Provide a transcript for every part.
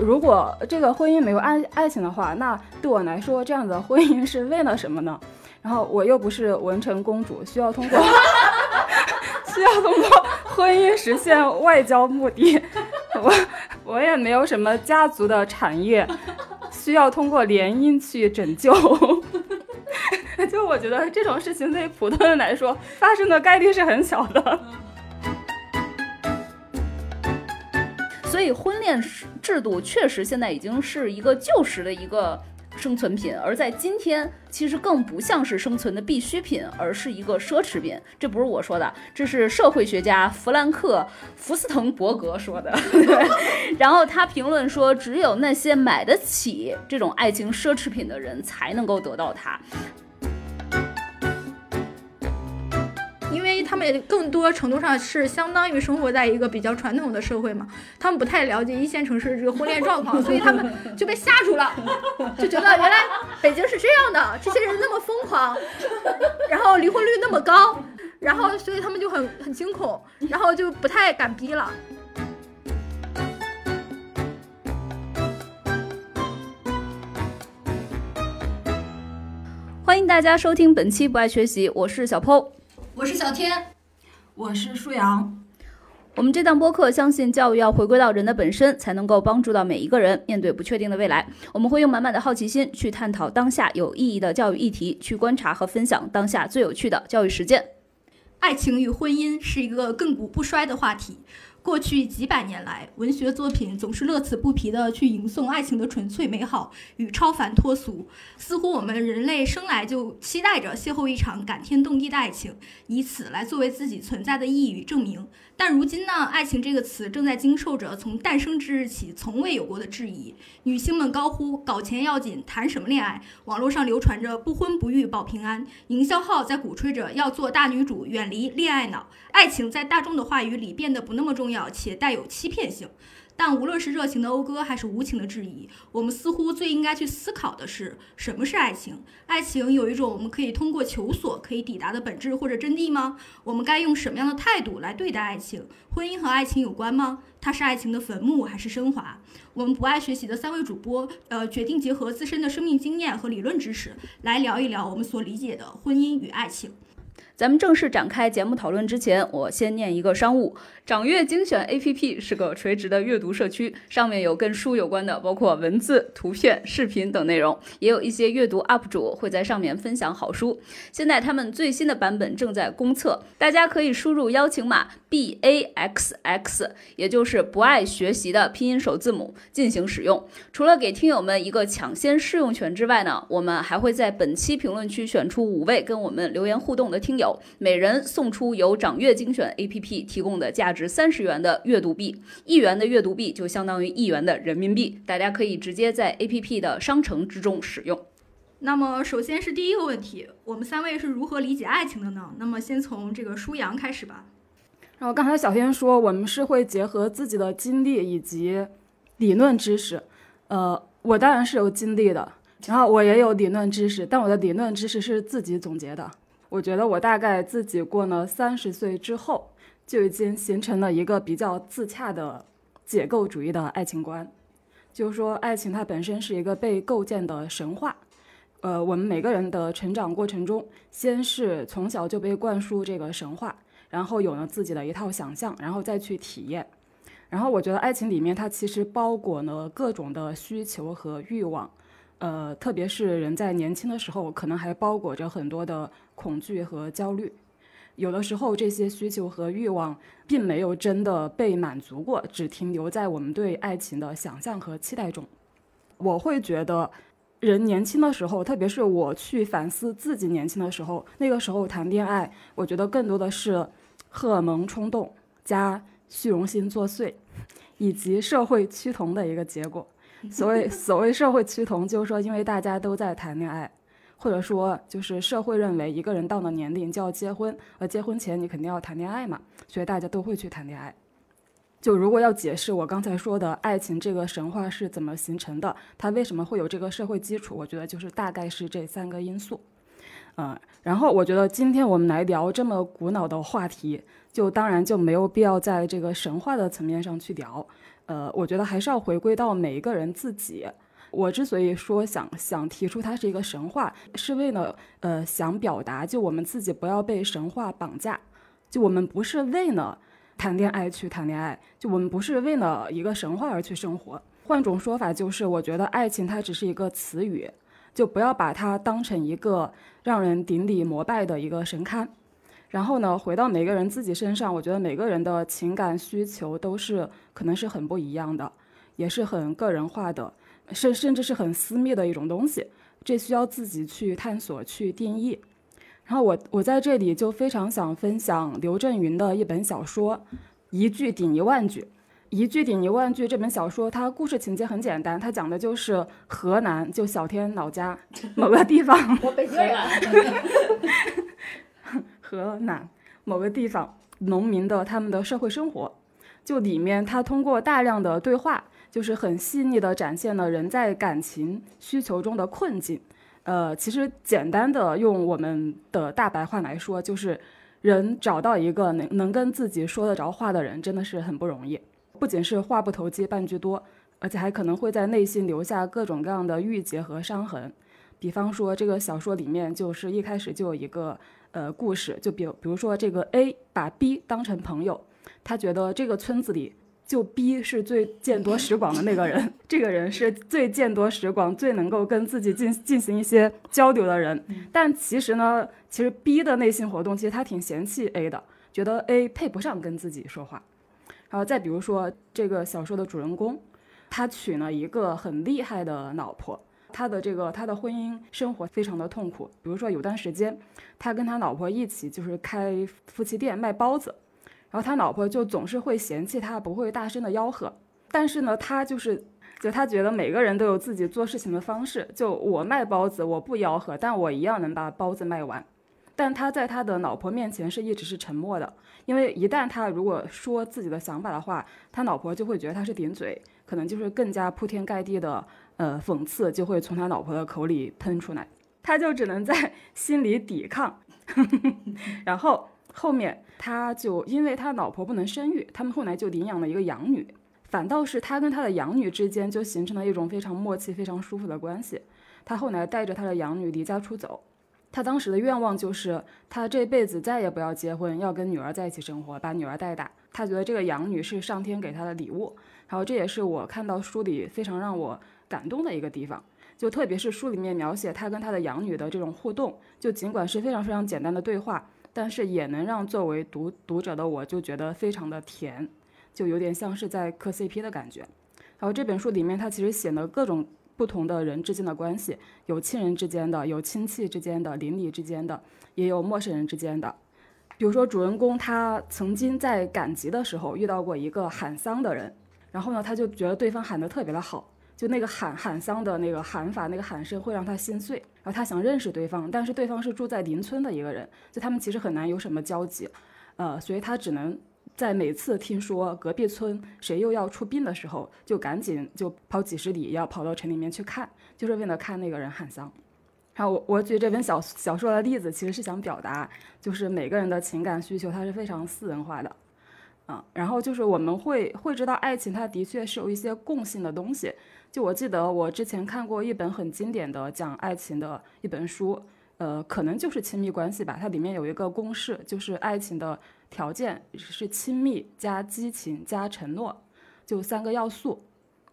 如果这个婚姻没有爱爱情的话，那对我来说，这样的婚姻是为了什么呢？然后我又不是文成公主，需要通过 需要通过婚姻实现外交目的。我我也没有什么家族的产业，需要通过联姻去拯救。就我觉得这种事情对普通人来说发生的概率是很小的。所以婚恋是制度确实现在已经是一个旧时的一个生存品，而在今天其实更不像是生存的必需品，而是一个奢侈品。这不是我说的，这是社会学家弗兰克·福斯滕伯格说的。然后他评论说，只有那些买得起这种爱情奢侈品的人才能够得到它。他们更多程度上是相当于生活在一个比较传统的社会嘛，他们不太了解一线城市这个婚恋状况，所以他们就被吓住了，就觉得原来北京是这样的，这些人那么疯狂，然后离婚率那么高，然后所以他们就很很惊恐，然后就不太敢逼了。欢迎大家收听本期不爱学习，我是小 PO。我是小天，我是舒阳。我们这档播客相信教育要回归到人的本身，才能够帮助到每一个人面对不确定的未来。我们会用满满的好奇心去探讨当下有意义的教育议题，去观察和分享当下最有趣的教育实践。爱情与婚姻是一个亘古不衰的话题。过去几百年来，文学作品总是乐此不疲地去吟诵爱情的纯粹美好与超凡脱俗，似乎我们人类生来就期待着邂逅一场感天动地的爱情，以此来作为自己存在的意义与证明。但如今呢，爱情这个词正在经受着从诞生之日起从未有过的质疑。女性们高呼“搞钱要紧，谈什么恋爱”，网络上流传着“不婚不育保平安”，营销号在鼓吹着要做大女主，远离恋爱脑。爱情在大众的话语里变得不那么重要，且带有欺骗性。但无论是热情的讴歌，还是无情的质疑，我们似乎最应该去思考的是，什么是爱情？爱情有一种我们可以通过求索可以抵达的本质或者真谛吗？我们该用什么样的态度来对待爱情？婚姻和爱情有关吗？它是爱情的坟墓还是升华？我们不爱学习的三位主播，呃，决定结合自身的生命经验和理论知识，来聊一聊我们所理解的婚姻与爱情。咱们正式展开节目讨论之前，我先念一个商务。掌阅精选 APP 是个垂直的阅读社区，上面有跟书有关的，包括文字、图片、视频等内容，也有一些阅读 UP 主会在上面分享好书。现在他们最新的版本正在公测，大家可以输入邀请码 BAXX，也就是不爱学习的拼音首字母进行使用。除了给听友们一个抢先试用权之外呢，我们还会在本期评论区选出五位跟我们留言互动的听友，每人送出由掌阅精选 APP 提供的价值。值三十元的阅读币，一元的阅读币就相当于一元的人民币，大家可以直接在 APP 的商城之中使用。那么，首先是第一个问题，我们三位是如何理解爱情的呢？那么，先从这个舒阳开始吧。然后刚才小天说，我们是会结合自己的经历以及理论知识。呃，我当然是有经历的，然后我也有理论知识，但我的理论知识是自己总结的。我觉得我大概自己过了三十岁之后。就已经形成了一个比较自洽的解构主义的爱情观，就是说，爱情它本身是一个被构建的神话。呃，我们每个人的成长过程中，先是从小就被灌输这个神话，然后有了自己的一套想象，然后再去体验。然后我觉得爱情里面它其实包裹了各种的需求和欲望，呃，特别是人在年轻的时候，可能还包裹着很多的恐惧和焦虑。有的时候，这些需求和欲望并没有真的被满足过，只停留在我们对爱情的想象和期待中。我会觉得，人年轻的时候，特别是我去反思自己年轻的时候，那个时候谈恋爱，我觉得更多的是荷尔蒙冲动加虚荣心作祟，以及社会趋同的一个结果。所谓所谓社会趋同，就是说，因为大家都在谈恋爱。或者说，就是社会认为一个人到了年龄就要结婚，而结婚前你肯定要谈恋爱嘛，所以大家都会去谈恋爱。就如果要解释我刚才说的爱情这个神话是怎么形成的，它为什么会有这个社会基础，我觉得就是大概是这三个因素。嗯，然后我觉得今天我们来聊这么古老的话题，就当然就没有必要在这个神话的层面上去聊。呃，我觉得还是要回归到每一个人自己。我之所以说想想提出它是一个神话，是为了呃想表达，就我们自己不要被神话绑架，就我们不是为了谈恋爱去谈恋爱，就我们不是为了一个神话而去生活。换种说法就是，我觉得爱情它只是一个词语，就不要把它当成一个让人顶礼膜拜的一个神龛。然后呢，回到每个人自己身上，我觉得每个人的情感需求都是可能是很不一样的，也是很个人化的。甚甚至是很私密的一种东西，这需要自己去探索、去定义。然后我我在这里就非常想分享刘震云的一本小说《一句顶一万句》。《一句顶一万句》这本小说，它故事情节很简单，它讲的就是河南，就小天老家 某个地方。我北京人。河南某个地方农民的他们的社会生活，就里面他通过大量的对话。就是很细腻地展现了人在感情需求中的困境，呃，其实简单的用我们的大白话来说，就是人找到一个能能跟自己说得着话的人，真的是很不容易。不仅是话不投机半句多，而且还可能会在内心留下各种各样的郁结和伤痕。比方说，这个小说里面就是一开始就有一个呃故事，就比比如说这个 A 把 B 当成朋友，他觉得这个村子里。就 B 是最见多识广的那个人，这个人是最见多识广、最能够跟自己进进行一些交流的人。但其实呢，其实 B 的内心活动，其实他挺嫌弃 A 的，觉得 A 配不上跟自己说话。然后再比如说这个小说的主人公，他娶了一个很厉害的老婆，他的这个他的婚姻生活非常的痛苦。比如说有段时间，他跟他老婆一起就是开夫妻店卖包子。然后他老婆就总是会嫌弃他不会大声的吆喝，但是呢，他就是，就他觉得每个人都有自己做事情的方式。就我卖包子，我不吆喝，但我一样能把包子卖完。但他在他的老婆面前是一直是沉默的，因为一旦他如果说自己的想法的话，他老婆就会觉得他是顶嘴，可能就是更加铺天盖地的呃讽刺就会从他老婆的口里喷出来，他就只能在心里抵抗，然后。后面他就因为他老婆不能生育，他们后来就领养了一个养女，反倒是他跟他的养女之间就形成了一种非常默契、非常舒服的关系。他后来带着他的养女离家出走，他当时的愿望就是他这辈子再也不要结婚，要跟女儿在一起生活，把女儿带大。他觉得这个养女是上天给他的礼物，然后这也是我看到书里非常让我感动的一个地方，就特别是书里面描写他跟他的养女的这种互动，就尽管是非常非常简单的对话。但是也能让作为读读者的我就觉得非常的甜，就有点像是在磕 CP 的感觉。然后这本书里面，它其实写了各种不同的人之间的关系，有亲人之间的，有亲戚之间的，邻里之间的，也有陌生人之间的。比如说主人公他曾经在赶集的时候遇到过一个喊丧的人，然后呢，他就觉得对方喊得特别的好。就那个喊喊丧的那个喊法，那个喊声会让他心碎。然后他想认识对方，但是对方是住在邻村的一个人，就他们其实很难有什么交集，呃，所以他只能在每次听说隔壁村谁又要出殡的时候，就赶紧就跑几十里要跑到城里面去看，就是为了看那个人喊丧。然后我我举这本小小说的例子，其实是想表达，就是每个人的情感需求它是非常私人化的，嗯，然后就是我们会会知道爱情它的确是有一些共性的东西。就我记得，我之前看过一本很经典的讲爱情的一本书，呃，可能就是亲密关系吧。它里面有一个公式，就是爱情的条件是亲密加激情加承诺，就三个要素。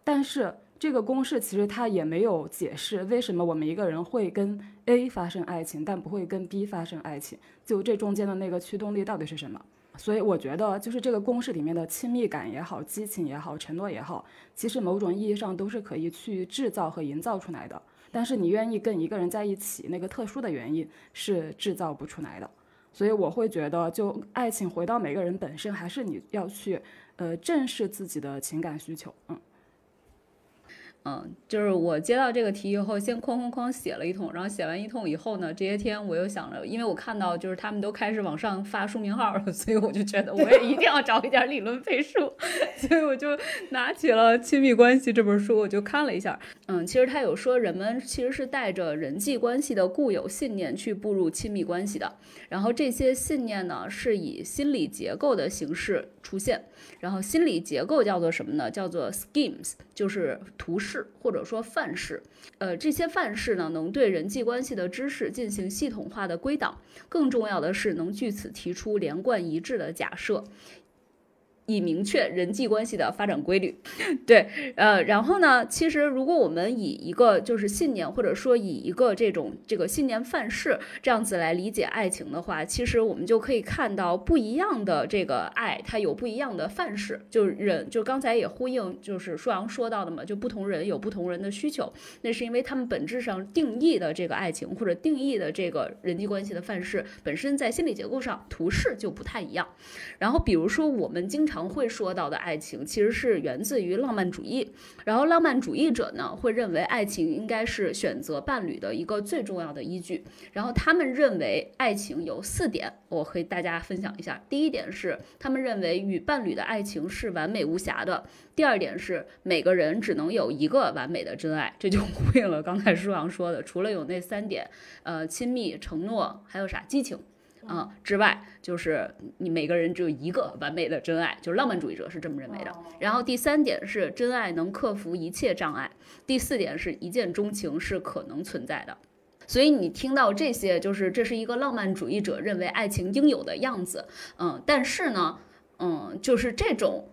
但是这个公式其实它也没有解释为什么我们一个人会跟 A 发生爱情，但不会跟 B 发生爱情。就这中间的那个驱动力到底是什么？所以我觉得，就是这个公式里面的亲密感也好，激情也好，承诺也好，其实某种意义上都是可以去制造和营造出来的。但是你愿意跟一个人在一起，那个特殊的原因是制造不出来的。所以我会觉得，就爱情回到每个人本身，还是你要去，呃，正视自己的情感需求，嗯。嗯，就是我接到这个题以后，先哐哐哐写了一通，然后写完一通以后呢，这些天我又想着，因为我看到就是他们都开始往上发书名号了，所以我就觉得我也一定要找一点理论背书，所以我就拿起了《亲密关系》这本书，我就看了一下。嗯，其实他有说人们其实是带着人际关系的固有信念去步入亲密关系的，然后这些信念呢是以心理结构的形式出现。然后心理结构叫做什么呢？叫做 schemes，就是图示或者说范式。呃，这些范式呢，能对人际关系的知识进行系统化的归档。更重要的是，能据此提出连贯一致的假设。以明确人际关系的发展规律，对，呃，然后呢，其实如果我们以一个就是信念，或者说以一个这种这个信念范式这样子来理解爱情的话，其实我们就可以看到不一样的这个爱，它有不一样的范式，就是人，就刚才也呼应，就是舒阳说到的嘛，就不同人有不同人的需求，那是因为他们本质上定义的这个爱情或者定义的这个人际关系的范式，本身在心理结构上图式就不太一样。然后比如说我们经常。常会说到的爱情，其实是源自于浪漫主义。然后，浪漫主义者呢，会认为爱情应该是选择伴侣的一个最重要的依据。然后，他们认为爱情有四点，我和大家分享一下。第一点是，他们认为与伴侣的爱情是完美无瑕的。第二点是，每个人只能有一个完美的真爱。这就呼应了刚才舒阳说的，除了有那三点，呃，亲密、承诺，还有啥？激情。啊，之外就是你每个人只有一个完美的真爱，就是浪漫主义者是这么认为的。然后第三点是真爱能克服一切障碍，第四点是一见钟情是可能存在的。所以你听到这些，就是这是一个浪漫主义者认为爱情应有的样子。嗯，但是呢，嗯，就是这种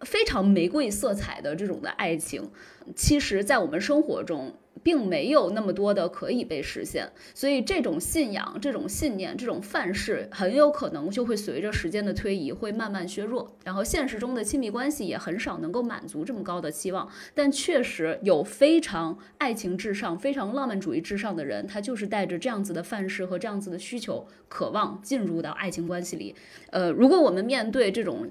非常玫瑰色彩的这种的爱情，其实在我们生活中。并没有那么多的可以被实现，所以这种信仰、这种信念、这种范式，很有可能就会随着时间的推移会慢慢削弱。然后现实中的亲密关系也很少能够满足这么高的期望。但确实有非常爱情至上、非常浪漫主义至上的人，他就是带着这样子的范式和这样子的需求，渴望进入到爱情关系里。呃，如果我们面对这种。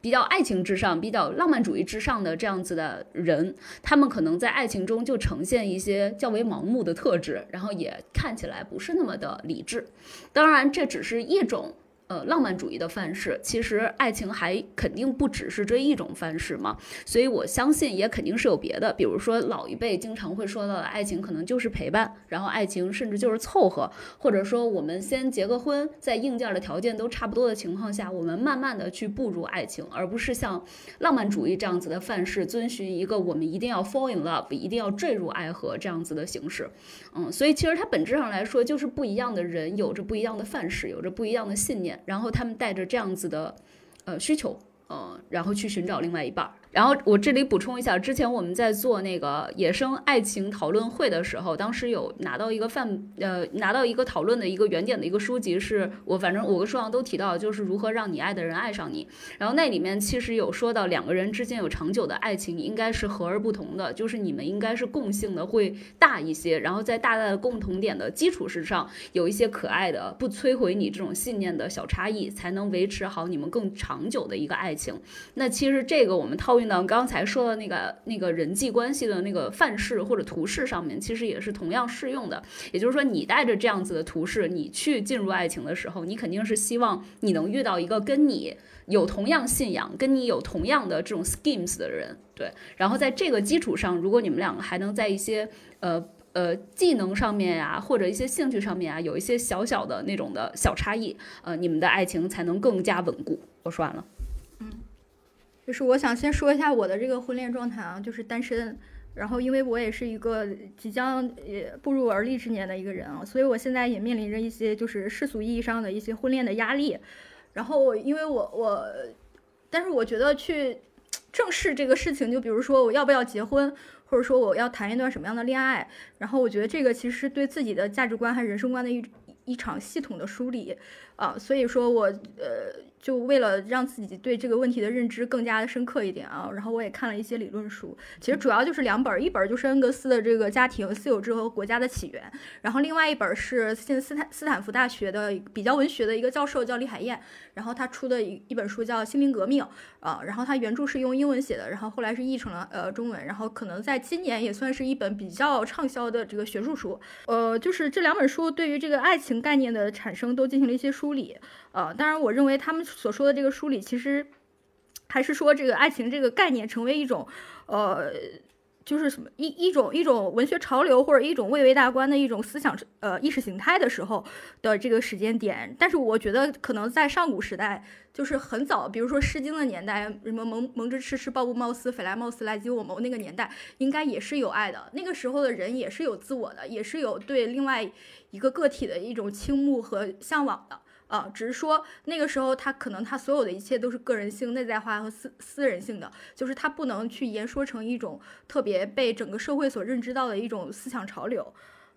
比较爱情至上、比较浪漫主义至上的这样子的人，他们可能在爱情中就呈现一些较为盲目的特质，然后也看起来不是那么的理智。当然，这只是一种。呃，浪漫主义的范式，其实爱情还肯定不只是这一种范式嘛，所以我相信也肯定是有别的。比如说老一辈经常会说到的爱情，可能就是陪伴，然后爱情甚至就是凑合，或者说我们先结个婚，在硬件的条件都差不多的情况下，我们慢慢的去步入爱情，而不是像浪漫主义这样子的范式，遵循一个我们一定要 fall in love，一定要坠入爱河这样子的形式。嗯，所以其实它本质上来说，就是不一样的人有着不一样的范式，有着不一样的信念。然后他们带着这样子的，呃需求，呃，然后去寻找另外一半儿。然后我这里补充一下，之前我们在做那个野生爱情讨论会的时候，当时有拿到一个范，呃，拿到一个讨论的一个原点的一个书籍，是我反正我跟舒阳都提到，就是如何让你爱的人爱上你。然后那里面其实有说到两个人之间有长久的爱情，应该是和而不同的，就是你们应该是共性的会大一些，然后在大大的共同点的基础之上，有一些可爱的不摧毁你这种信念的小差异，才能维持好你们更长久的一个爱情。那其实这个我们套。呢，刚才说的那个那个人际关系的那个范式或者图式上面，其实也是同样适用的。也就是说，你带着这样子的图式，你去进入爱情的时候，你肯定是希望你能遇到一个跟你有同样信仰、跟你有同样的这种 schemes 的人，对。然后在这个基础上，如果你们两个还能在一些呃呃技能上面呀，或者一些兴趣上面啊，有一些小小的那种的小差异，呃，你们的爱情才能更加稳固。我说完了。就是我想先说一下我的这个婚恋状态啊，就是单身。然后因为我也是一个即将也步入而立之年的一个人啊，所以我现在也面临着一些就是世俗意义上的一些婚恋的压力。然后因为我我，但是我觉得去正视这个事情，就比如说我要不要结婚，或者说我要谈一段什么样的恋爱，然后我觉得这个其实对自己的价值观和人生观的一。一场系统的梳理啊，所以说我呃。就为了让自己对这个问题的认知更加的深刻一点啊，然后我也看了一些理论书，其实主要就是两本，一本就是恩格斯的这个家庭、私有制和国家的起源，然后另外一本是现斯坦斯坦福大学的比较文学的一个教授叫李海燕，然后他出的一一本书叫《心灵革命》啊，然后他原著是用英文写的，然后后来是译成了呃中文，然后可能在今年也算是一本比较畅销的这个学术书，呃，就是这两本书对于这个爱情概念的产生都进行了一些梳理。呃，当然，我认为他们所说的这个梳理，其实还是说这个爱情这个概念成为一种，呃，就是什么一一种一种文学潮流或者一种蔚为大观的一种思想呃意识形态的时候的这个时间点。但是我觉得可能在上古时代，就是很早，比如说《诗经》的年代，什么蒙蒙之赤赤，抱布茂斯，斐来茂斯，来及我谋那个年代，应该也是有爱的。那个时候的人也是有自我的，也是有对另外一个个体的一种倾慕和向往的。啊，只是说那个时候他可能他所有的一切都是个人性、内在化和私私人性的，就是他不能去言说成一种特别被整个社会所认知到的一种思想潮流。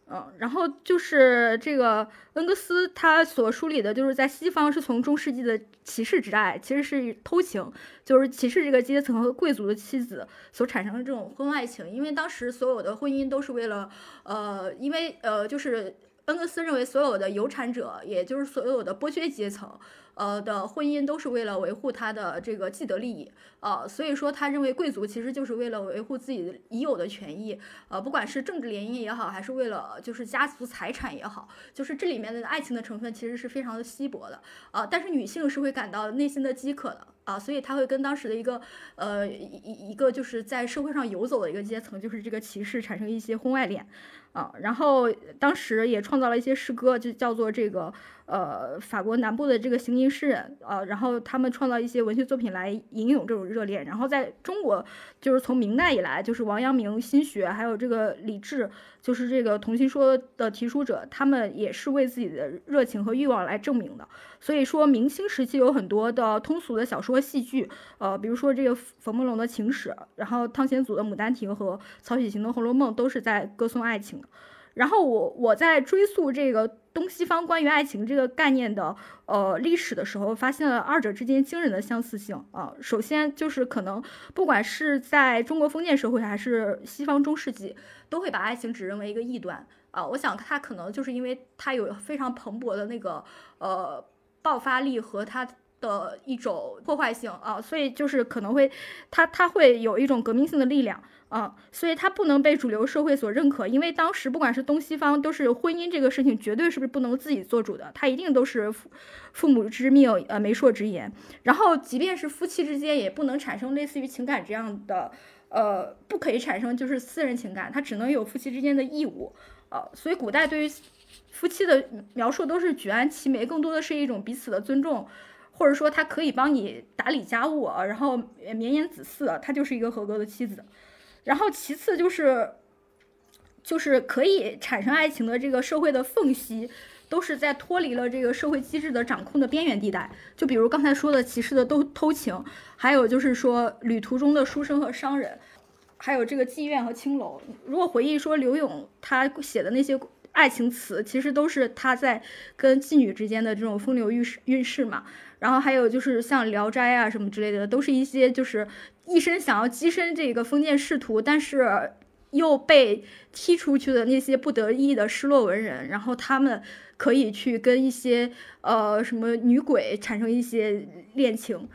嗯，然后就是这个恩格斯他所梳理的，就是在西方是从中世纪的骑士之爱，其实是偷情，就是骑士这个阶层和贵族的妻子所产生的这种婚外情，因为当时所有的婚姻都是为了，呃，因为呃就是。恩格斯认为，所有的有产者，也就是所有的剥削阶层。呃的婚姻都是为了维护他的这个既得利益，呃，所以说他认为贵族其实就是为了维护自己已有的权益，呃，不管是政治联姻也好，还是为了就是家族财产也好，就是这里面的爱情的成分其实是非常的稀薄的，啊，但是女性是会感到内心的饥渴的，啊，所以他会跟当时的一个呃一一个就是在社会上游走的一个阶层，就是这个骑士产生一些婚外恋，啊，然后当时也创造了一些诗歌，就叫做这个。呃，法国南部的这个行吟诗人，呃，然后他们创造一些文学作品来吟咏这种热恋。然后在中国，就是从明代以来，就是王阳明心学，还有这个李治，就是这个同心说的提出者，他们也是为自己的热情和欲望来证明的。所以说，明清时期有很多的通俗的小说、戏剧，呃，比如说这个冯梦龙的情史，然后汤显祖的《牡丹亭》和曹雪芹的《红楼梦》，都是在歌颂爱情的。然后我我在追溯这个东西方关于爱情这个概念的呃历史的时候，发现了二者之间惊人的相似性啊。首先就是可能不管是在中国封建社会还是西方中世纪，都会把爱情只认为一个异端啊。我想它可能就是因为它有非常蓬勃的那个呃爆发力和它。的一种破坏性啊，所以就是可能会，它它会有一种革命性的力量啊，所以它不能被主流社会所认可，因为当时不管是东西方，都是婚姻这个事情绝对是不是不能自己做主的，它一定都是父父母之命，呃媒妁之言，然后即便是夫妻之间也不能产生类似于情感这样的，呃不可以产生就是私人情感，它只能有夫妻之间的义务，呃，所以古代对于夫妻的描述都是举案齐眉，更多的是一种彼此的尊重。或者说，他可以帮你打理家务，然后绵延子嗣，他就是一个合格的妻子。然后其次就是，就是可以产生爱情的这个社会的缝隙，都是在脱离了这个社会机制的掌控的边缘地带。就比如刚才说的骑士的偷偷情，还有就是说旅途中的书生和商人，还有这个妓院和青楼。如果回忆说刘勇他写的那些爱情词，其实都是他在跟妓女之间的这种风流韵事韵事嘛。然后还有就是像《聊斋》啊什么之类的，都是一些就是一生想要跻身这个封建仕途，但是又被踢出去的那些不得意的失落文人，然后他们可以去跟一些呃什么女鬼产生一些恋情。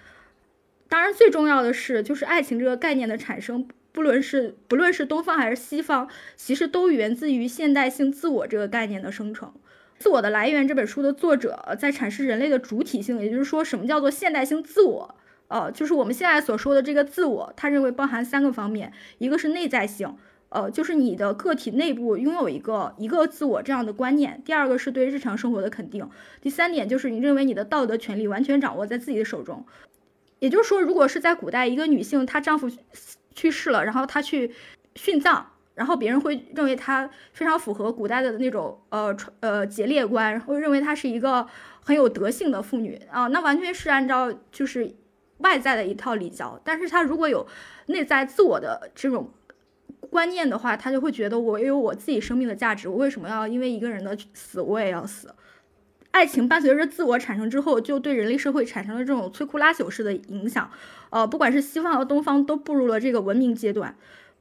当然，最重要的是，就是爱情这个概念的产生，不论是不论是东方还是西方，其实都源自于现代性自我这个概念的生成。自我的来源这本书的作者在阐释人类的主体性，也就是说，什么叫做现代性自我？呃，就是我们现在所说的这个自我，他认为包含三个方面，一个是内在性，呃，就是你的个体内部拥有一个一个自我这样的观念；第二个是对日常生活的肯定；第三点就是你认为你的道德权利完全掌握在自己的手中。也就是说，如果是在古代，一个女性她丈夫去世了，然后她去殉葬。然后别人会认为她非常符合古代的那种呃呃节烈观，然后认为她是一个很有德性的妇女啊，那完全是按照就是外在的一套礼教。但是她如果有内在自我的这种观念的话，她就会觉得我有我自己生命的价值，我为什么要因为一个人的死我也要死？爱情伴随着自我产生之后，就对人类社会产生了这种摧枯拉朽式的影响。呃，不管是西方和东方，都步入了这个文明阶段。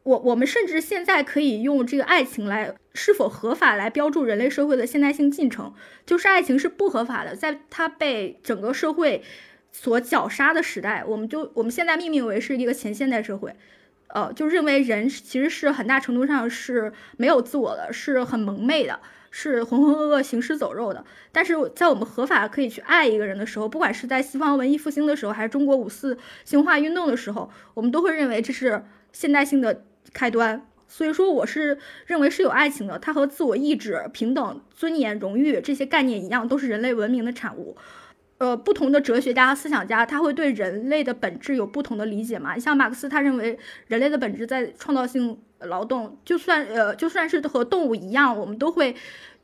我我们甚至现在可以用这个爱情来是否合法来标注人类社会的现代性进程，就是爱情是不合法的，在它被整个社会所绞杀的时代，我们就我们现在命名为是一个前现代社会。呃，就认为人其实是很大程度上是没有自我的，是很蒙昧的。是浑浑噩噩、行尸走肉的，但是在我们合法可以去爱一个人的时候，不管是在西方文艺复兴的时候，还是中国五四新文化运动的时候，我们都会认为这是现代性的开端。所以说，我是认为是有爱情的，它和自我意志、平等、尊严、荣誉这些概念一样，都是人类文明的产物。呃，不同的哲学家、思想家，他会对人类的本质有不同的理解嘛？你像马克思，他认为人类的本质在创造性劳动，就算呃，就算是和动物一样，我们都会，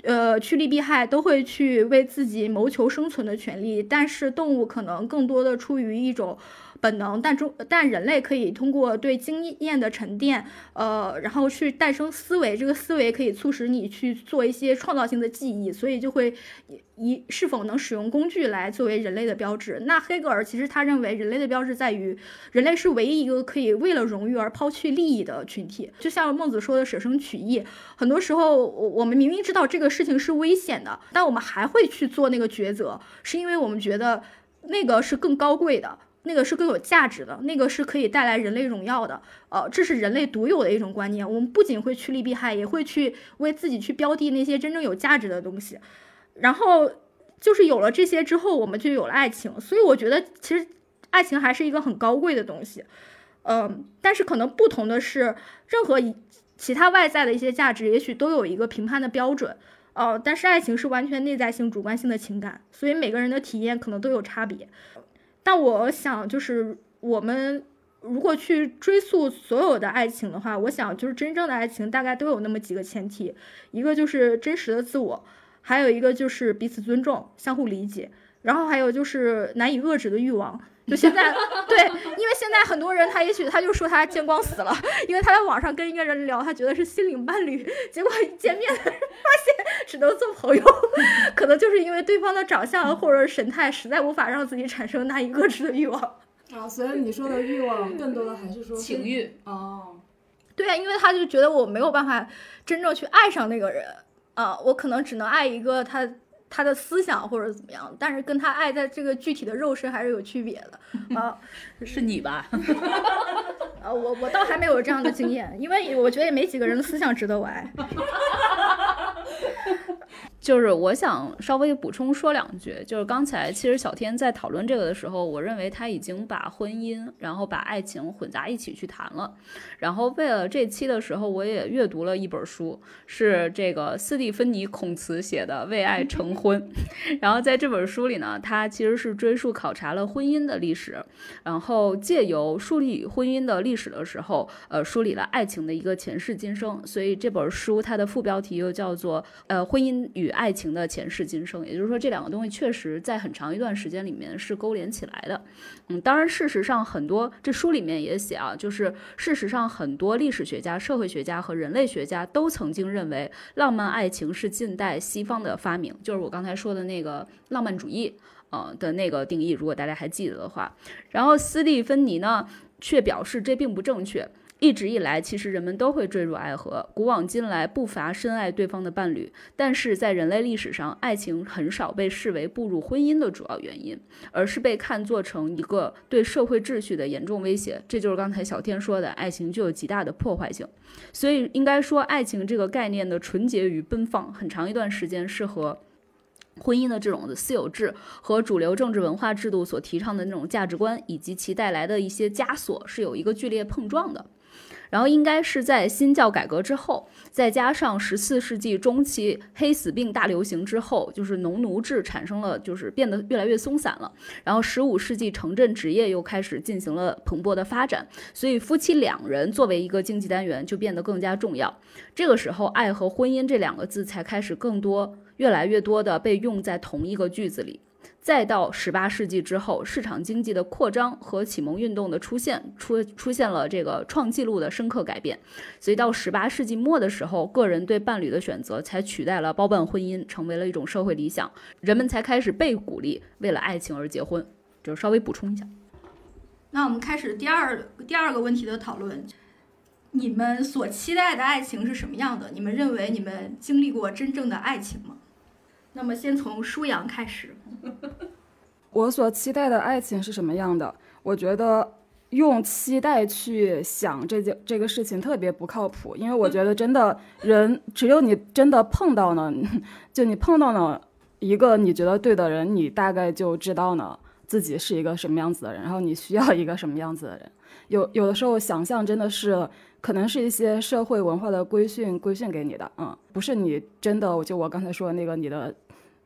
呃，趋利避害，都会去为自己谋求生存的权利。但是动物可能更多的出于一种。本能，但中但人类可以通过对经验的沉淀，呃，然后去诞生思维，这个思维可以促使你去做一些创造性的记忆，所以就会以是否能使用工具来作为人类的标志。那黑格尔其实他认为人类的标志在于人类是唯一一个可以为了荣誉而抛弃利益的群体，就像孟子说的舍生取义。很多时候，我我们明明知道这个事情是危险的，但我们还会去做那个抉择，是因为我们觉得那个是更高贵的。那个是更有价值的，那个是可以带来人类荣耀的，呃，这是人类独有的一种观念。我们不仅会趋利避害，也会去为自己去标的那些真正有价值的东西。然后就是有了这些之后，我们就有了爱情。所以我觉得，其实爱情还是一个很高贵的东西，嗯，但是可能不同的是，任何其他外在的一些价值，也许都有一个评判的标准，哦，但是爱情是完全内在性、主观性的情感，所以每个人的体验可能都有差别。但我想，就是我们如果去追溯所有的爱情的话，我想就是真正的爱情大概都有那么几个前提，一个就是真实的自我，还有一个就是彼此尊重、相互理解，然后还有就是难以遏制的欲望。就现在，对，因为现在很多人他也许他就说他见光死了，因为他在网上跟一个人聊，他觉得是心灵伴侣，结果一见面发现只能做朋友，可能就是因为对方的长相或者神态实在无法让自己产生难以遏制的欲望啊。所以你说的欲望更多的还是说情欲哦，对啊，因为他就觉得我没有办法真正去爱上那个人啊，我可能只能爱一个他。他的思想或者怎么样，但是跟他爱在这个具体的肉身还是有区别的啊，是你吧？啊，我我倒还没有这样的经验，因为我觉得也没几个人的思想值得我爱。就是我想稍微补充说两句，就是刚才其实小天在讨论这个的时候，我认为他已经把婚姻，然后把爱情混杂一起去谈了。然后为了这期的时候，我也阅读了一本书，是这个斯蒂芬妮·孔茨写的《为爱成婚》。然后在这本书里呢，他其实是追溯考察了婚姻的历史，然后借由梳理婚姻的历史的时候，呃，梳理了爱情的一个前世今生。所以这本书它的副标题又叫做呃，婚姻与爱情的前世今生，也就是说，这两个东西确实在很长一段时间里面是勾连起来的。嗯，当然，事实上很多这书里面也写啊，就是事实上很多历史学家、社会学家和人类学家都曾经认为浪漫爱情是近代西方的发明，就是我刚才说的那个浪漫主义，呃的那个定义，如果大家还记得的话。然后斯蒂芬妮呢，却表示这并不正确。一直以来，其实人们都会坠入爱河，古往今来不乏深爱对方的伴侣。但是在人类历史上，爱情很少被视为步入婚姻的主要原因，而是被看作成一个对社会秩序的严重威胁。这就是刚才小天说的，爱情具有极大的破坏性。所以，应该说，爱情这个概念的纯洁与奔放，很长一段时间是和婚姻的这种的私有制和主流政治文化制度所提倡的那种价值观，以及其带来的一些枷锁，是有一个剧烈碰撞的。然后应该是在新教改革之后，再加上十四世纪中期黑死病大流行之后，就是农奴制产生了，就是变得越来越松散了。然后十五世纪城镇职业又开始进行了蓬勃的发展，所以夫妻两人作为一个经济单元就变得更加重要。这个时候，爱和婚姻这两个字才开始更多、越来越多的被用在同一个句子里。再到十八世纪之后，市场经济的扩张和启蒙运动的出现，出出现了这个创纪录的深刻改变。所以到十八世纪末的时候，个人对伴侣的选择才取代了包办婚姻，成为了一种社会理想，人们才开始被鼓励为了爱情而结婚。就稍微补充一下。那我们开始第二第二个问题的讨论。你们所期待的爱情是什么样的？你们认为你们经历过真正的爱情吗？那么先从舒阳开始。我所期待的爱情是什么样的？我觉得用期待去想这件这个事情特别不靠谱，因为我觉得真的人只有你真的碰到了，就你碰到了一个你觉得对的人，你大概就知道呢自己是一个什么样子的人，然后你需要一个什么样子的人。有有的时候想象真的是可能是一些社会文化的规训规训给你的，嗯，不是你真的就我刚才说的那个你的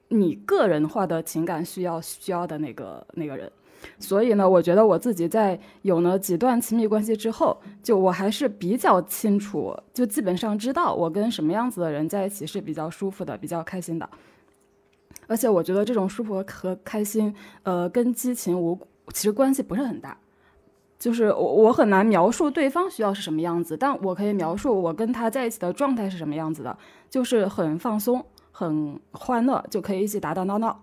你个人化的情感需要需要的那个那个人。所以呢，我觉得我自己在有了几段亲密关系之后，就我还是比较清楚，就基本上知道我跟什么样子的人在一起是比较舒服的、比较开心的。而且我觉得这种舒服和开心，呃，跟激情无其实关系不是很大。就是我我很难描述对方需要是什么样子，但我可以描述我跟他在一起的状态是什么样子的，就是很放松、很欢乐，就可以一起打打闹闹。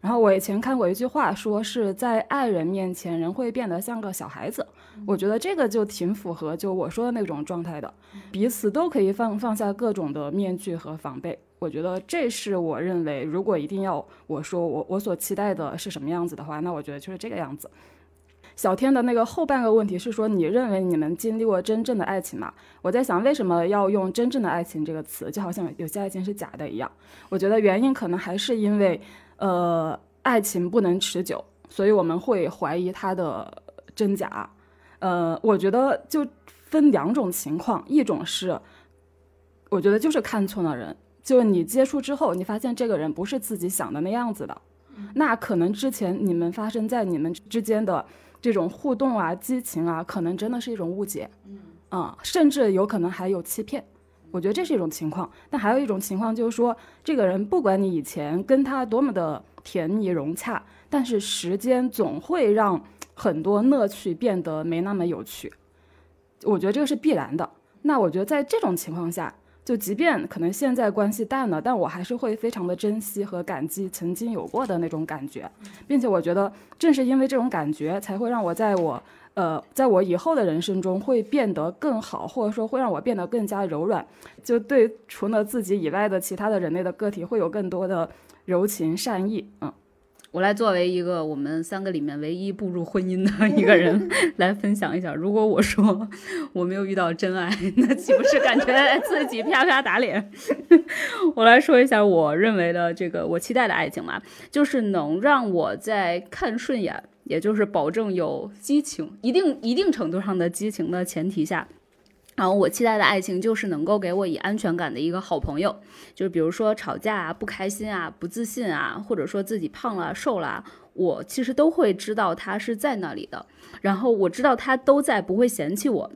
然后我以前看过一句话，说是在爱人面前，人会变得像个小孩子。我觉得这个就挺符合就我说的那种状态的，彼此都可以放放下各种的面具和防备。我觉得这是我认为，如果一定要我说我我所期待的是什么样子的话，那我觉得就是这个样子。小天的那个后半个问题是说，你认为你们经历过真正的爱情吗？我在想，为什么要用“真正的爱情”这个词？就好像有些爱情是假的一样。我觉得原因可能还是因为，呃，爱情不能持久，所以我们会怀疑它的真假。呃，我觉得就分两种情况，一种是，我觉得就是看错了人，就你接触之后，你发现这个人不是自己想的那样子的，那可能之前你们发生在你们之间的。这种互动啊，激情啊，可能真的是一种误解，嗯，啊，甚至有可能还有欺骗，我觉得这是一种情况。但还有一种情况就是说，这个人不管你以前跟他多么的甜蜜融洽，但是时间总会让很多乐趣变得没那么有趣，我觉得这个是必然的。那我觉得在这种情况下。就即便可能现在关系淡了，但我还是会非常的珍惜和感激曾经有过的那种感觉，并且我觉得正是因为这种感觉，才会让我在我呃在我以后的人生中会变得更好，或者说会让我变得更加柔软，就对除了自己以外的其他的人类的个体会有更多的柔情善意，嗯。我来作为一个我们三个里面唯一步入婚姻的一个人 来分享一下，如果我说 我没有遇到真爱，那岂不是感觉自己啪啪打脸？我来说一下我认为的这个我期待的爱情吧，就是能让我在看顺眼，也就是保证有激情，一定一定程度上的激情的前提下。然后我期待的爱情就是能够给我以安全感的一个好朋友，就是比如说吵架啊、不开心啊、不自信啊，或者说自己胖了、瘦了，我其实都会知道他是在那里的。然后我知道他都在，不会嫌弃我，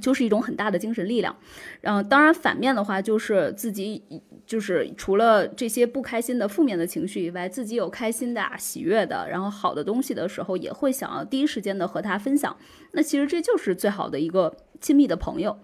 就是一种很大的精神力量。嗯当然反面的话，就是自己就是除了这些不开心的负面的情绪以外，自己有开心的、喜悦的，然后好的东西的时候，也会想要第一时间的和他分享。那其实这就是最好的一个。亲密的朋友，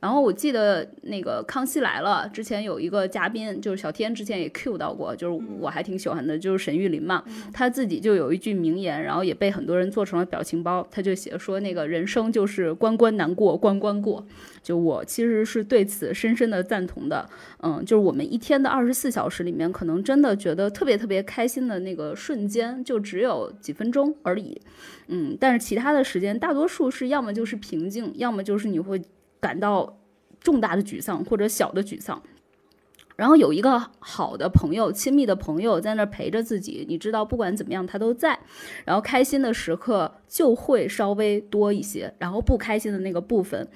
然后我记得那个《康熙来了》之前有一个嘉宾，就是小天之前也 Q 到过，就是我还挺喜欢的，就是沈玉琳嘛，他自己就有一句名言，然后也被很多人做成了表情包，他就写说那个人生就是关关难过关关过，就我其实是对此深深的赞同的，嗯，就是我们一天的二十四小时里面，可能真的觉得特别特别开心的那个瞬间，就只有几分钟而已。嗯，但是其他的时间，大多数是要么就是平静，要么就是你会感到重大的沮丧或者小的沮丧。然后有一个好的朋友、亲密的朋友在那陪着自己，你知道，不管怎么样他都在。然后开心的时刻就会稍微多一些，然后不开心的那个部分，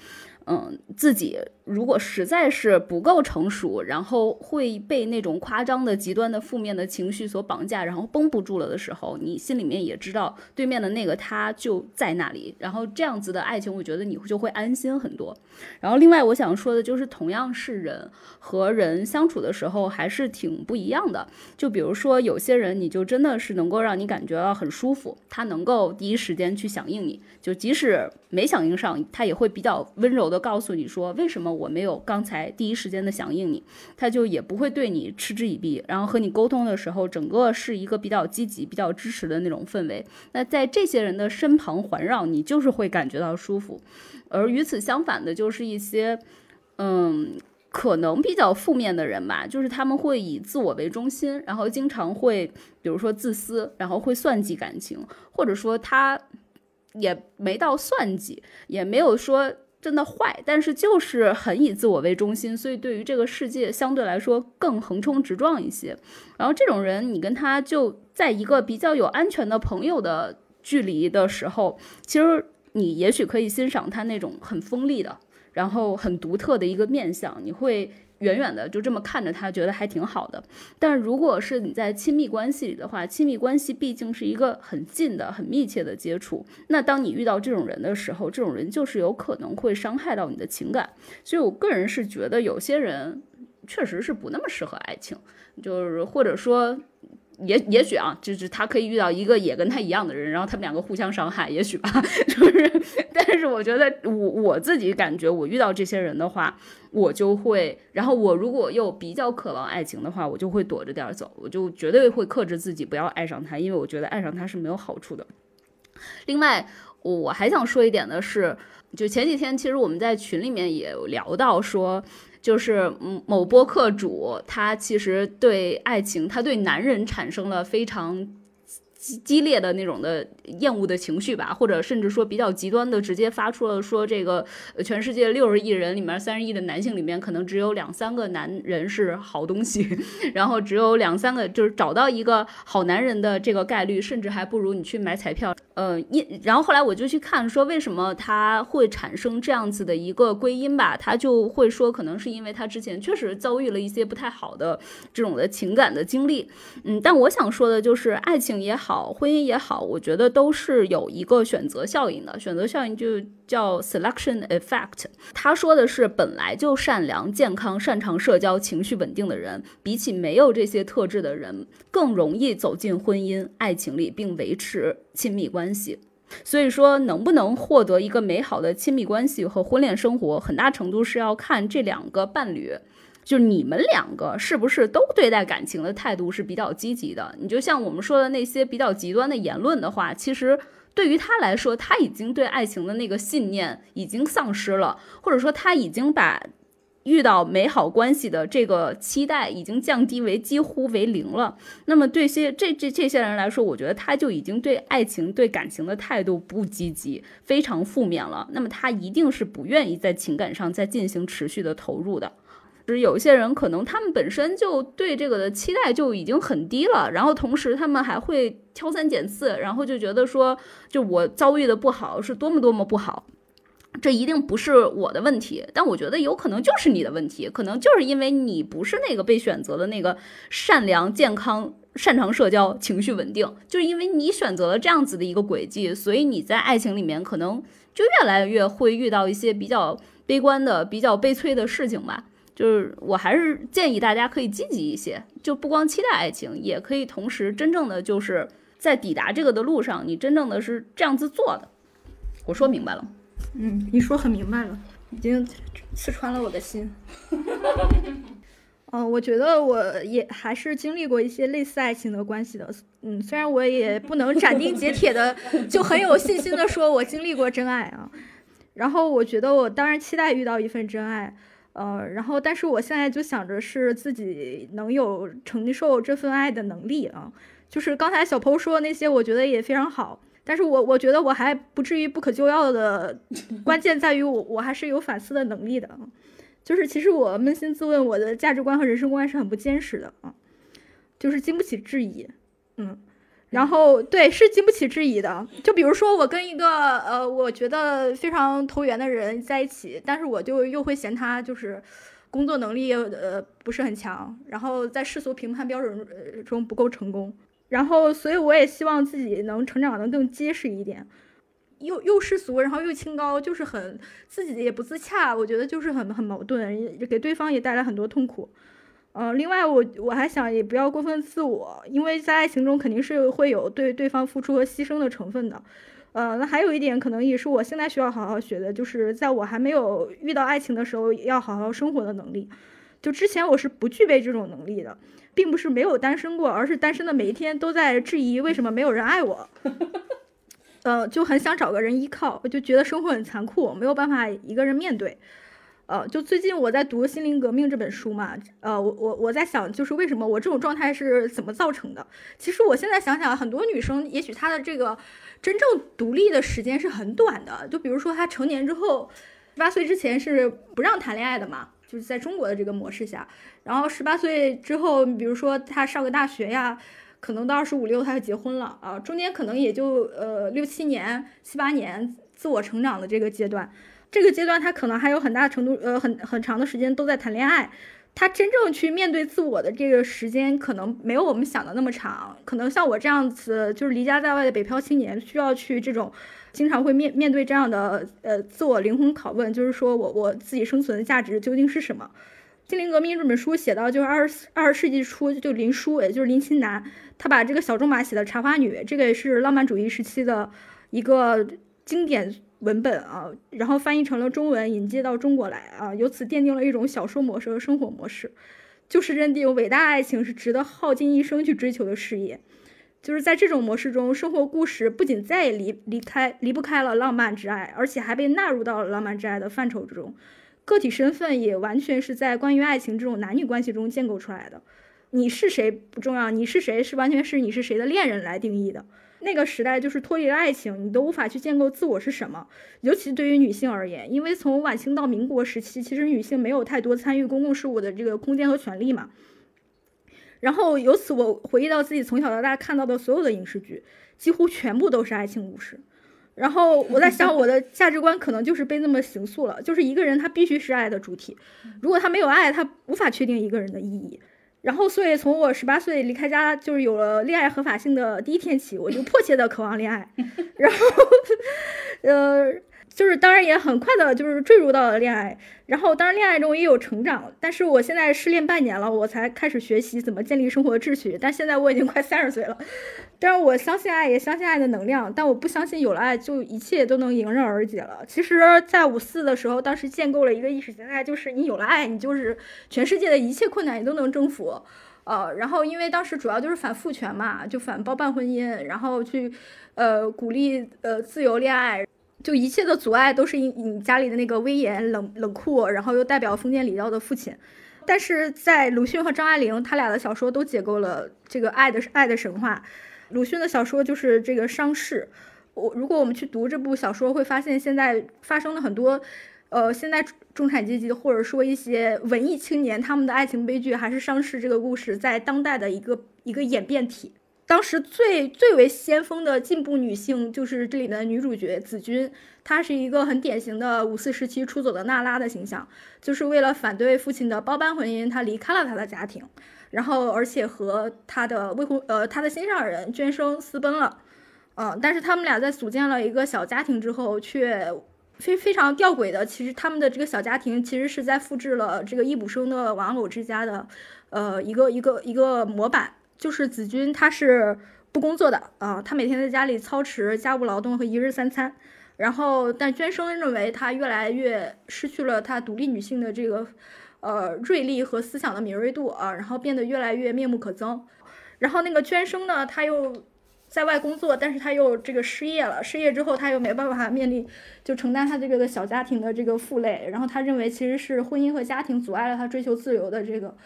嗯，自己如果实在是不够成熟，然后会被那种夸张的、极端的、负面的情绪所绑架，然后绷不住了的时候，你心里面也知道对面的那个他就在那里，然后这样子的爱情，我觉得你就会安心很多。然后另外我想说的就是，同样是人和人相处的时候，还是挺不一样的。就比如说有些人，你就真的是能够让你感觉到很舒服，他能够第一时间去响应你，就即使没响应上，他也会比较温柔的告诉你说为什么。我没有刚才第一时间的响应你，他就也不会对你嗤之以鼻，然后和你沟通的时候，整个是一个比较积极、比较支持的那种氛围。那在这些人的身旁环绕，你就是会感觉到舒服。而与此相反的，就是一些，嗯，可能比较负面的人吧，就是他们会以自我为中心，然后经常会，比如说自私，然后会算计感情，或者说他也没到算计，也没有说。真的坏，但是就是很以自我为中心，所以对于这个世界相对来说更横冲直撞一些。然后这种人，你跟他就在一个比较有安全的朋友的距离的时候，其实你也许可以欣赏他那种很锋利的，然后很独特的一个面相，你会。远远的就这么看着他，觉得还挺好的。但如果是你在亲密关系里的话，亲密关系毕竟是一个很近的、很密切的接触。那当你遇到这种人的时候，这种人就是有可能会伤害到你的情感。所以我个人是觉得，有些人确实是不那么适合爱情，就是或者说。也也许啊，就是他可以遇到一个也跟他一样的人，然后他们两个互相伤害，也许吧。就是，但是我觉得我我自己感觉，我遇到这些人的话，我就会，然后我如果又比较渴望爱情的话，我就会躲着点走，我就绝对会克制自己不要爱上他，因为我觉得爱上他是没有好处的。另外，我还想说一点的是，就前几天其实我们在群里面也聊到说。就是嗯某播客主，他其实对爱情，他对男人产生了非常。激激烈的那种的厌恶的情绪吧，或者甚至说比较极端的，直接发出了说这个全世界六十亿人里面三十亿的男性里面，可能只有两三个男人是好东西，然后只有两三个就是找到一个好男人的这个概率，甚至还不如你去买彩票。呃，一然后后来我就去看说为什么他会产生这样子的一个归因吧，他就会说可能是因为他之前确实遭遇了一些不太好的这种的情感的经历。嗯，但我想说的就是爱情也好。好，婚姻也好，我觉得都是有一个选择效应的。选择效应就叫 selection effect。他说的是，本来就善良、健康、擅长社交、情绪稳定的人，比起没有这些特质的人，更容易走进婚姻、爱情里，并维持亲密关系。所以说，能不能获得一个美好的亲密关系和婚恋生活，很大程度是要看这两个伴侣。就你们两个是不是都对待感情的态度是比较积极的？你就像我们说的那些比较极端的言论的话，其实对于他来说，他已经对爱情的那个信念已经丧失了，或者说他已经把遇到美好关系的这个期待已经降低为几乎为零了。那么对些这这这些人来说，我觉得他就已经对爱情对感情的态度不积极，非常负面了。那么他一定是不愿意在情感上再进行持续的投入的。就是有些人可能他们本身就对这个的期待就已经很低了，然后同时他们还会挑三拣四，然后就觉得说，就我遭遇的不好是多么多么不好，这一定不是我的问题，但我觉得有可能就是你的问题，可能就是因为你不是那个被选择的那个善良、健康、擅长社交、情绪稳定，就是因为你选择了这样子的一个轨迹，所以你在爱情里面可能就越来越会遇到一些比较悲观的、比较悲催的事情吧。就是我还是建议大家可以积极一些，就不光期待爱情，也可以同时真正的就是在抵达这个的路上，你真正的是这样子做的。我说明白了，嗯，你说很明白了，已经刺穿了我的心。嗯，我觉得我也还是经历过一些类似爱情的关系的，嗯，虽然我也不能斩钉截铁的就很有信心的说我经历过真爱啊，然后我觉得我当然期待遇到一份真爱。呃，然后，但是我现在就想着是自己能有承受这份爱的能力啊。就是刚才小鹏说那些，我觉得也非常好。但是我我觉得我还不至于不可救药的，关键在于我我还是有反思的能力的啊。就是其实我扪心自问，我的价值观和人生观是很不坚实的啊，就是经不起质疑，嗯。然后对是经不起质疑的。就比如说我跟一个呃我觉得非常投缘的人在一起，但是我就又会嫌他就是工作能力呃不是很强，然后在世俗评判标准中不够成功。然后所以我也希望自己能成长的更结实一点。又又世俗，然后又清高，就是很自己也不自洽，我觉得就是很很矛盾，给对方也带来很多痛苦。嗯，另外我我还想也不要过分自我，因为在爱情中肯定是会有对对方付出和牺牲的成分的。呃，那还有一点可能也是我现在需要好好学的，就是在我还没有遇到爱情的时候，要好好生活的能力。就之前我是不具备这种能力的，并不是没有单身过，而是单身的每一天都在质疑为什么没有人爱我。呃，就很想找个人依靠，我就觉得生活很残酷，没有办法一个人面对。呃，就最近我在读《心灵革命》这本书嘛，呃，我我我在想，就是为什么我这种状态是怎么造成的？其实我现在想想，很多女生也许她的这个真正独立的时间是很短的。就比如说她成年之后，十八岁之前是不让谈恋爱的嘛，就是在中国的这个模式下。然后十八岁之后，比如说她上个大学呀。可能到二十五六他就结婚了啊，中间可能也就呃六七年、七八年自我成长的这个阶段，这个阶段他可能还有很大程度呃很很长的时间都在谈恋爱，他真正去面对自我的这个时间可能没有我们想的那么长，可能像我这样子就是离家在外的北漂青年，需要去这种经常会面面对这样的呃自我灵魂拷问，就是说我我自己生存的价值究竟是什么？《心灵革命》这本书写到就是二十二十世纪初，就林书，也就是林清南。他把这个小仲马写的《茶花女》，这个也是浪漫主义时期的一个经典文本啊，然后翻译成了中文，引介到中国来啊，由此奠定了一种小说模式和生活模式，就是认定伟大爱情是值得耗尽一生去追求的事业。就是在这种模式中，生活故事不仅再也离离开离不开了浪漫之爱，而且还被纳入到了浪漫之爱的范畴之中，个体身份也完全是在关于爱情这种男女关系中建构出来的。你是谁不重要，你是谁是完全是你是谁的恋人来定义的。那个时代就是脱离了爱情，你都无法去建构自我是什么。尤其对于女性而言，因为从晚清到民国时期，其实女性没有太多参与公共事务的这个空间和权利嘛。然后由此我回忆到自己从小到大看到的所有的影视剧，几乎全部都是爱情故事。然后我在想，我的 价值观可能就是被那么形塑了，就是一个人他必须是爱的主体，如果他没有爱，他无法确定一个人的意义。然后，所以从我十八岁离开家，就是有了恋爱合法性的第一天起，我就迫切的渴望恋爱。然后，呃，就是当然也很快的，就是坠入到了恋爱。然后，当然恋爱中也有成长，但是我现在失恋半年了，我才开始学习怎么建立生活秩序。但现在我已经快三十岁了。但是我相信爱，也相信爱的能量，但我不相信有了爱就一切都能迎刃而解了。其实，在五四的时候，当时建构了一个意识形态，就是你有了爱，你就是全世界的一切困难你都能征服。呃，然后因为当时主要就是反父权嘛，就反包办婚姻，然后去，呃，鼓励呃自由恋爱，就一切的阻碍都是你你家里的那个威严冷冷酷，然后又代表封建礼教的父亲。但是在鲁迅和张爱玲他俩的小说都解构了这个爱的爱的神话。鲁迅的小说就是这个伤逝。我如果我们去读这部小说，会发现现在发生了很多，呃，现在中产阶级或者说一些文艺青年他们的爱情悲剧，还是伤逝这个故事在当代的一个一个演变体。当时最最为先锋的进步女性就是这里的女主角子君，她是一个很典型的五四时期出走的娜拉的形象，就是为了反对父亲的包办婚姻，她离开了她的家庭。然后，而且和她的未婚呃，他的心上人娟生私奔了，嗯，但是他们俩在组建了一个小家庭之后，却非非常吊诡的，其实他们的这个小家庭其实是在复制了这个易卜生的《玩偶之家》的，呃，一个一个一个模板，就是子君她是不工作的啊，她每天在家里操持家务劳动和一日三餐，然后但娟生认为她越来越失去了她独立女性的这个。呃，锐利和思想的敏锐度啊，然后变得越来越面目可憎。然后那个娟生呢，他又在外工作，但是他又这个失业了。失业之后，他又没办法面临就承担他这个小家庭的这个负累。然后他认为其实是婚姻和家庭阻碍了他追求自由的这个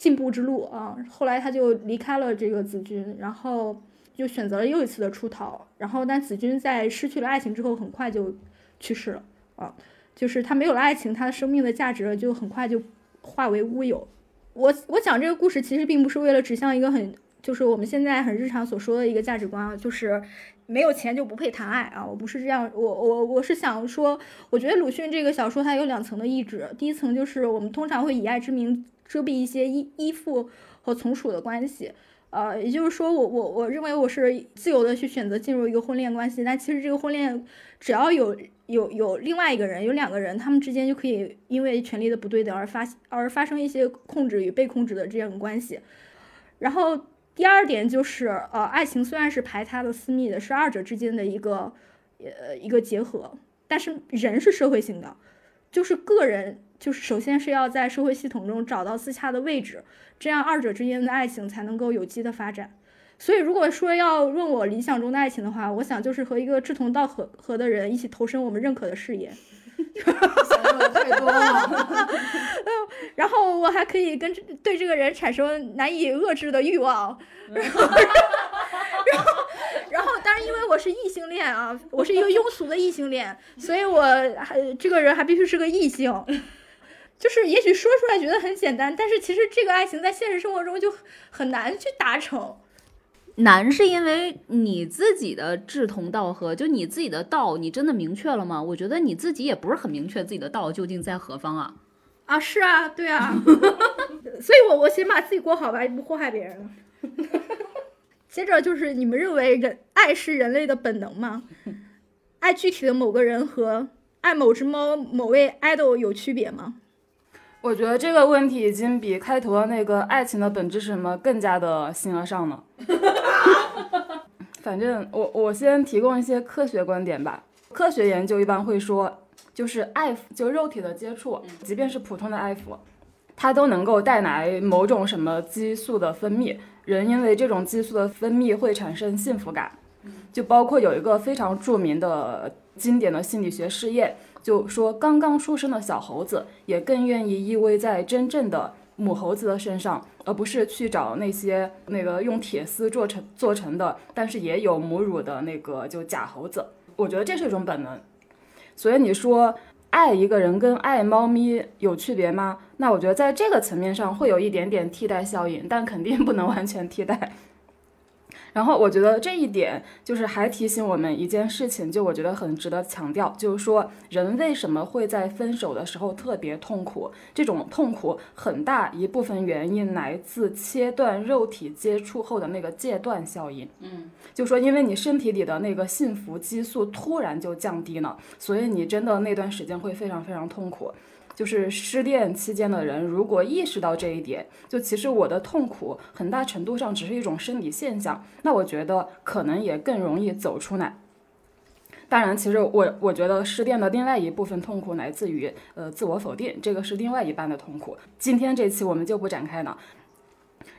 进步之路啊。后来他就离开了这个子君，然后就选择了又一次的出逃。然后但子君在失去了爱情之后，很快就去世了啊。就是他没有了爱情，他的生命的价值就很快就。化为乌有。我我讲这个故事其实并不是为了指向一个很就是我们现在很日常所说的一个价值观啊，就是没有钱就不配谈爱啊。我不是这样，我我我是想说，我觉得鲁迅这个小说它有两层的意志，第一层就是我们通常会以爱之名遮蔽一些依依附和从属的关系。呃，也就是说，我我我认为我是自由的去选择进入一个婚恋关系，但其实这个婚恋只要有有有另外一个人，有两个人，他们之间就可以因为权力的不对等而发而发生一些控制与被控制的这种关系。然后第二点就是，呃，爱情虽然是排他的、私密的，是二者之间的一个呃一个结合，但是人是社会性的，就是个人。就是首先是要在社会系统中找到自洽的位置，这样二者之间的爱情才能够有机的发展。所以如果说要问我理想中的爱情的话，我想就是和一个志同道合合的人一起投身我们认可的事业。想的太多了。然后我还可以跟对这个人产生难以遏制的欲望。然后，然后，当然，因为我是异性恋啊，我是一个庸俗的异性恋，所以我还这个人还必须是个异性。就是也许说出来觉得很简单，但是其实这个爱情在现实生活中就很难去达成。难是因为你自己的志同道合，就你自己的道，你真的明确了吗？我觉得你自己也不是很明确自己的道究竟在何方啊。啊，是啊，对啊。所以我我先把自己过好吧，不祸害别人了。接着就是你们认为人爱是人类的本能吗？爱具体的某个人和爱某只猫、某位 idol 有区别吗？我觉得这个问题已经比开头的那个爱情的本质是什么更加的形而上了。反正我我先提供一些科学观点吧。科学研究一般会说，就是爱抚，就肉体的接触，即便是普通的爱抚，它都能够带来某种什么激素的分泌。人因为这种激素的分泌会产生幸福感。就包括有一个非常著名的经典的心理学试验。就说刚刚出生的小猴子也更愿意依偎在真正的母猴子的身上，而不是去找那些那个用铁丝做成做成的，但是也有母乳的那个就假猴子。我觉得这是一种本能。所以你说爱一个人跟爱猫咪有区别吗？那我觉得在这个层面上会有一点点替代效应，但肯定不能完全替代。然后我觉得这一点就是还提醒我们一件事情，就我觉得很值得强调，就是说人为什么会在分手的时候特别痛苦？这种痛苦很大一部分原因来自切断肉体接触后的那个戒断效应。嗯，就说因为你身体里的那个幸福激素突然就降低了，所以你真的那段时间会非常非常痛苦。就是失恋期间的人，如果意识到这一点，就其实我的痛苦很大程度上只是一种生理现象，那我觉得可能也更容易走出来。当然，其实我我觉得失恋的另外一部分痛苦来自于呃自我否定，这个是另外一半的痛苦。今天这期我们就不展开了，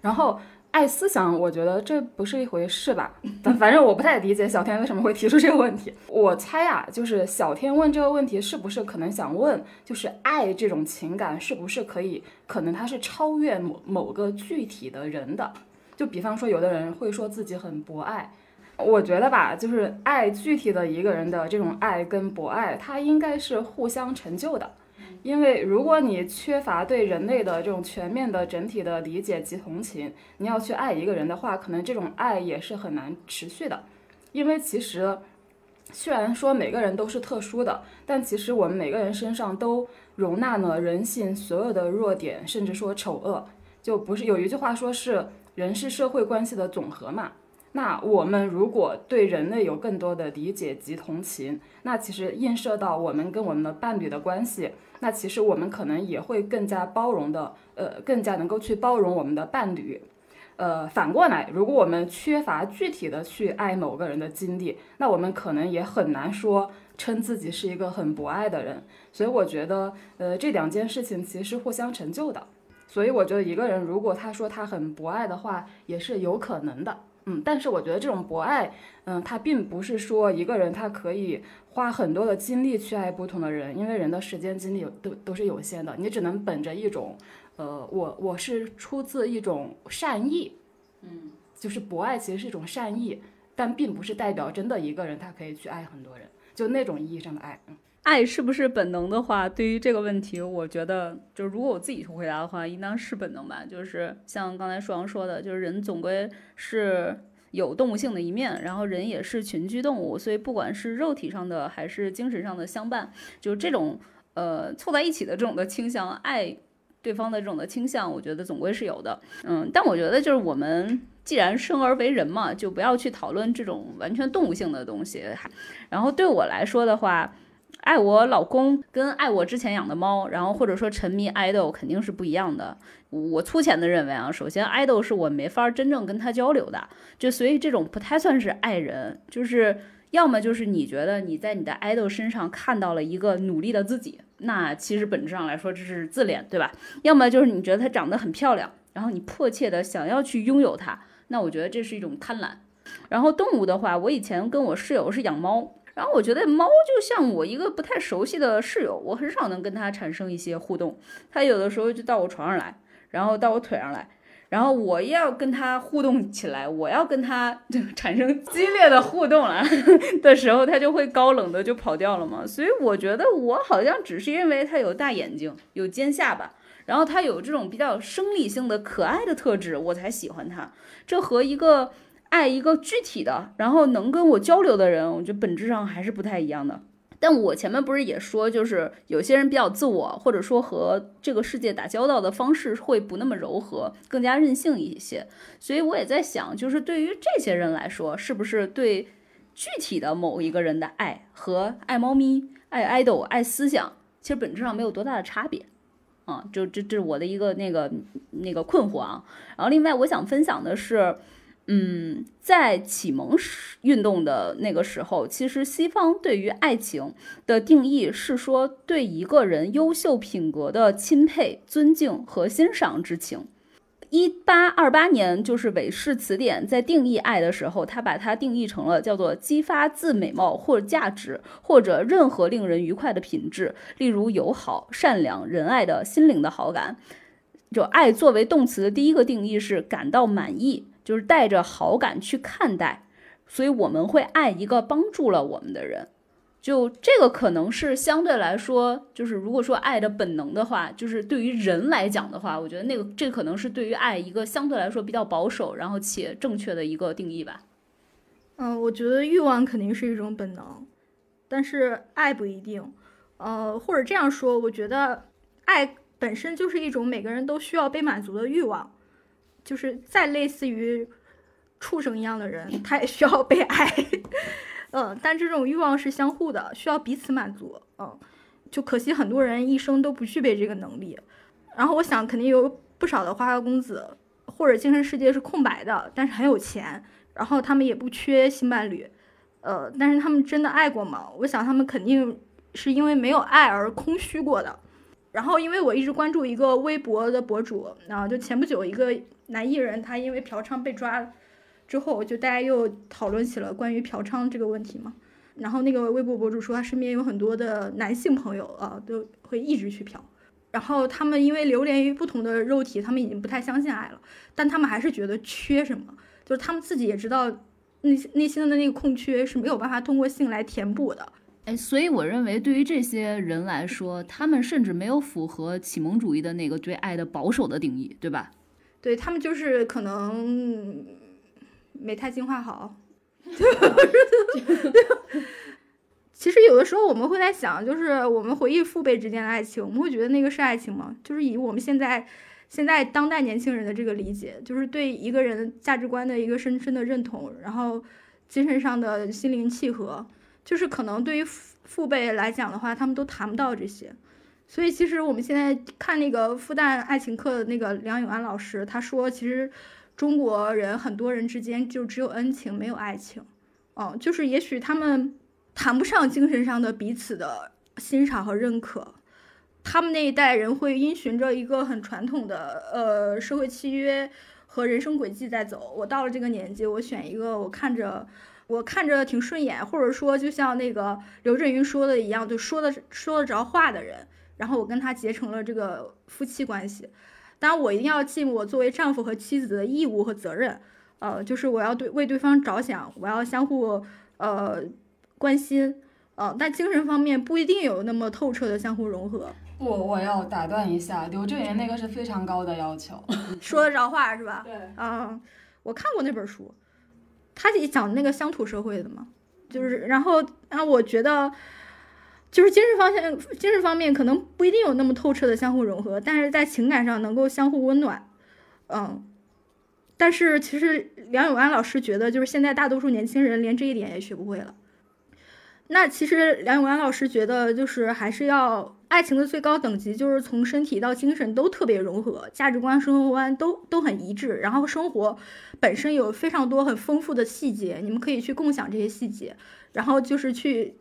然后。爱思想，我觉得这不是一回事吧？反反正我不太理解小天为什么会提出这个问题。我猜啊，就是小天问这个问题，是不是可能想问，就是爱这种情感是不是可以，可能它是超越某某个具体的人的？就比方说，有的人会说自己很博爱，我觉得吧，就是爱具体的一个人的这种爱跟博爱，它应该是互相成就的。因为如果你缺乏对人类的这种全面的整体的理解及同情，你要去爱一个人的话，可能这种爱也是很难持续的。因为其实，虽然说每个人都是特殊的，但其实我们每个人身上都容纳了人性所有的弱点，甚至说丑恶。就不是有一句话说是人是社会关系的总和嘛？那我们如果对人类有更多的理解及同情，那其实映射到我们跟我们的伴侣的关系。那其实我们可能也会更加包容的，呃，更加能够去包容我们的伴侣，呃，反过来，如果我们缺乏具体的去爱某个人的经历，那我们可能也很难说称自己是一个很博爱的人。所以我觉得，呃，这两件事情其实是互相成就的。所以我觉得一个人如果他说他很博爱的话，也是有可能的。嗯，但是我觉得这种博爱，嗯，它并不是说一个人他可以花很多的精力去爱不同的人，因为人的时间精力都都是有限的，你只能本着一种，呃，我我是出自一种善意，嗯，就是博爱其实是一种善意，但并不是代表真的一个人他可以去爱很多人，就那种意义上的爱，嗯。爱是不是本能的话，对于这个问题，我觉得就如果我自己去回答的话，应当是本能吧。就是像刚才舒阳说的，就是人总归是有动物性的一面，然后人也是群居动物，所以不管是肉体上的还是精神上的相伴，就这种呃凑在一起的这种的倾向，爱对方的这种的倾向，我觉得总归是有的。嗯，但我觉得就是我们既然生而为人嘛，就不要去讨论这种完全动物性的东西。然后对我来说的话。爱我老公跟爱我之前养的猫，然后或者说沉迷爱豆肯定是不一样的。我粗浅的认为啊，首先爱豆是我没法真正跟他交流的，就所以这种不太算是爱人，就是要么就是你觉得你在你的爱豆身上看到了一个努力的自己，那其实本质上来说这是自恋，对吧？要么就是你觉得她长得很漂亮，然后你迫切的想要去拥有它，那我觉得这是一种贪婪。然后动物的话，我以前跟我室友是养猫。然后我觉得猫就像我一个不太熟悉的室友，我很少能跟它产生一些互动。它有的时候就到我床上来，然后到我腿上来，然后我要跟它互动起来，我要跟它 产生激烈的互动了 的时候，它就会高冷的就跑掉了嘛。所以我觉得我好像只是因为它有大眼睛、有尖下巴，然后它有这种比较生理性的可爱的特质，我才喜欢它。这和一个。爱一个具体的，然后能跟我交流的人，我觉得本质上还是不太一样的。但我前面不是也说，就是有些人比较自我，或者说和这个世界打交道的方式会不那么柔和，更加任性一些。所以我也在想，就是对于这些人来说，是不是对具体的某一个人的爱和爱猫咪、爱爱豆、爱思想，其实本质上没有多大的差别？啊，就这这是我的一个那个那个困惑啊。然后另外我想分享的是。嗯，在启蒙运动的那个时候，其实西方对于爱情的定义是说对一个人优秀品格的钦佩、尊敬和欣赏之情。一八二八年，就是韦氏词典在定义爱的时候，他把它定义成了叫做激发自美貌或价值，或者任何令人愉快的品质，例如友好、善良、仁爱的心灵的好感。就爱作为动词的第一个定义是感到满意。就是带着好感去看待，所以我们会爱一个帮助了我们的人。就这个可能是相对来说，就是如果说爱的本能的话，就是对于人来讲的话，我觉得那个这可能是对于爱一个相对来说比较保守，然后且正确的一个定义吧。嗯，我觉得欲望肯定是一种本能，但是爱不一定。呃，或者这样说，我觉得爱本身就是一种每个人都需要被满足的欲望。就是再类似于畜生一样的人，他也需要被爱，嗯，但这种欲望是相互的，需要彼此满足，嗯，就可惜很多人一生都不具备这个能力。然后我想，肯定有不少的花花公子或者精神世界是空白的，但是很有钱，然后他们也不缺性伴侣，呃，但是他们真的爱过吗？我想他们肯定是因为没有爱而空虚过的。然后，因为我一直关注一个微博的博主，然后就前不久一个。男艺人他因为嫖娼被抓之后，就大家又讨论起了关于嫖娼这个问题嘛。然后那个微博博主说，他身边有很多的男性朋友啊，都会一直去嫖。然后他们因为流连于不同的肉体，他们已经不太相信爱了，但他们还是觉得缺什么，就是他们自己也知道内内心的那个空缺是没有办法通过性来填补的。哎，所以我认为对于这些人来说，他们甚至没有符合启蒙主义的那个对爱的保守的定义，对吧？对他们就是可能没太进化好。其实有的时候我们会在想，就是我们回忆父辈之间的爱情，我们会觉得那个是爱情吗？就是以我们现在现在当代年轻人的这个理解，就是对一个人价值观的一个深深的认同，然后精神上的心灵契合，就是可能对于父父辈来讲的话，他们都谈不到这些。所以，其实我们现在看那个复旦爱情课的那个梁永安老师，他说，其实中国人很多人之间就只有恩情，没有爱情。哦，就是也许他们谈不上精神上的彼此的欣赏和认可。他们那一代人会因循着一个很传统的呃社会契约和人生轨迹在走。我到了这个年纪，我选一个我看着我看着挺顺眼，或者说就像那个刘震云说的一样，就说的说得着话的人。然后我跟他结成了这个夫妻关系，当然我一定要尽我作为丈夫和妻子的义务和责任，呃，就是我要对为对方着想，我要相互呃关心，呃，但精神方面不一定有那么透彻的相互融合。我我要打断一下，刘震云那个是非常高的要求。说得着话是吧？对，啊，我看过那本书，他也讲那个乡土社会的嘛，就是然后然后我觉得，就是精神方面精神方面可能不一定有那么透彻的相互融合，但是在情感上能够相互温暖，嗯。但是其实梁永安老师觉得，就是现在大多数年轻人连这一点也学不会了。那其实梁永安老师觉得，就是还是要爱情的最高等级，就是从身体到精神都特别融合，价值观、生活观都都很一致，然后生活本身有非常多很丰富的细节，你们可以去共享这些细节，然后就是去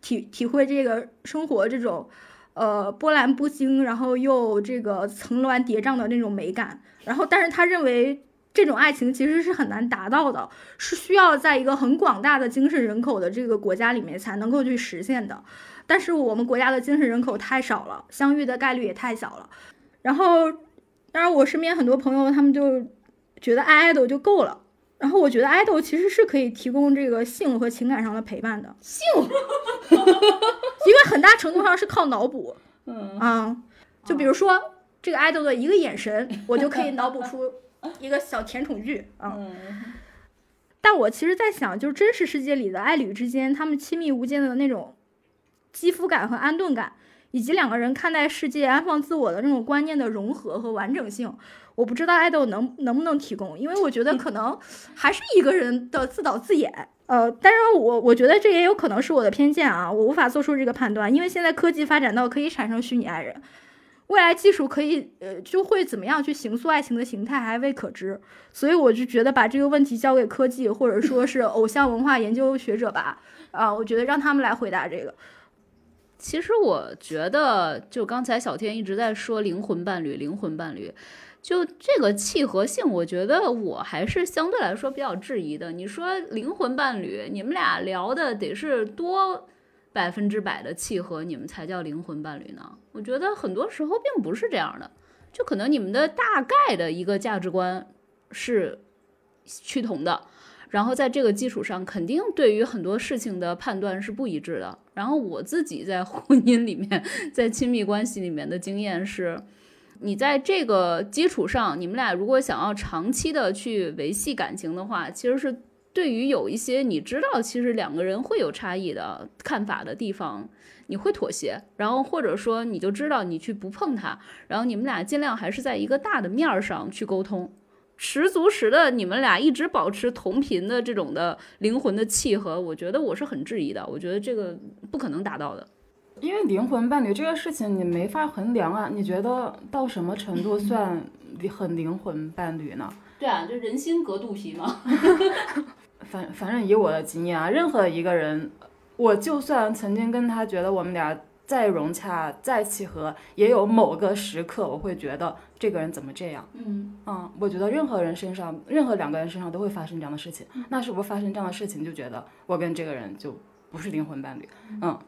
体体会这个生活这种呃波澜不惊，然后又这个层峦叠嶂的那种美感。然后，但是他认为。这种爱情其实是很难达到的，是需要在一个很广大的精神人口的这个国家里面才能够去实现的。但是我们国家的精神人口太少了，相遇的概率也太小了。然后，当然我身边很多朋友他们就觉得爱爱豆就够了。然后我觉得爱豆其实是可以提供这个性和情感上的陪伴的。性，因为很大程度上是靠脑补。嗯啊，就比如说这个爱豆的一个眼神，我就可以脑补出。一个小甜宠剧啊，但我其实，在想，就是真实世界里的爱侣之间，他们亲密无间的那种肌肤感和安顿感，以及两个人看待世界、安放自我的那种观念的融合和完整性，我不知道爱豆能能不能提供，因为我觉得可能还是一个人的自导自演。呃，但是我我觉得这也有可能是我的偏见啊，我无法做出这个判断，因为现在科技发展到可以产生虚拟爱人。未来技术可以，呃，就会怎么样去形塑爱情的形态还未可知，所以我就觉得把这个问题交给科技或者说是偶像文化研究学者吧，啊，我觉得让他们来回答这个。其实我觉得，就刚才小天一直在说灵魂伴侣，灵魂伴侣，就这个契合性，我觉得我还是相对来说比较质疑的。你说灵魂伴侣，你们俩聊的得是多？百分之百的契合，你们才叫灵魂伴侣呢？我觉得很多时候并不是这样的，就可能你们的大概的一个价值观是趋同的，然后在这个基础上，肯定对于很多事情的判断是不一致的。然后我自己在 婚姻里面，在亲密关系里面的经验是，你在这个基础上，你们俩如果想要长期的去维系感情的话，其实是。对于有一些你知道，其实两个人会有差异的看法的地方，你会妥协，然后或者说你就知道你去不碰它，然后你们俩尽量还是在一个大的面儿上去沟通，十足十的你们俩一直保持同频的这种的灵魂的契合，我觉得我是很质疑的，我觉得这个不可能达到的，因为灵魂伴侣这个事情你没法衡量啊，你觉得到什么程度算很灵魂伴侣呢？对啊，就人心隔肚皮嘛。反反正以我的经验啊，任何一个人，我就算曾经跟他觉得我们俩再融洽、再契合，也有某个时刻我会觉得这个人怎么这样？嗯嗯，我觉得任何人身上，任何两个人身上都会发生这样的事情。那是不是发生这样的事情就觉得我跟这个人就不是灵魂伴侣？嗯。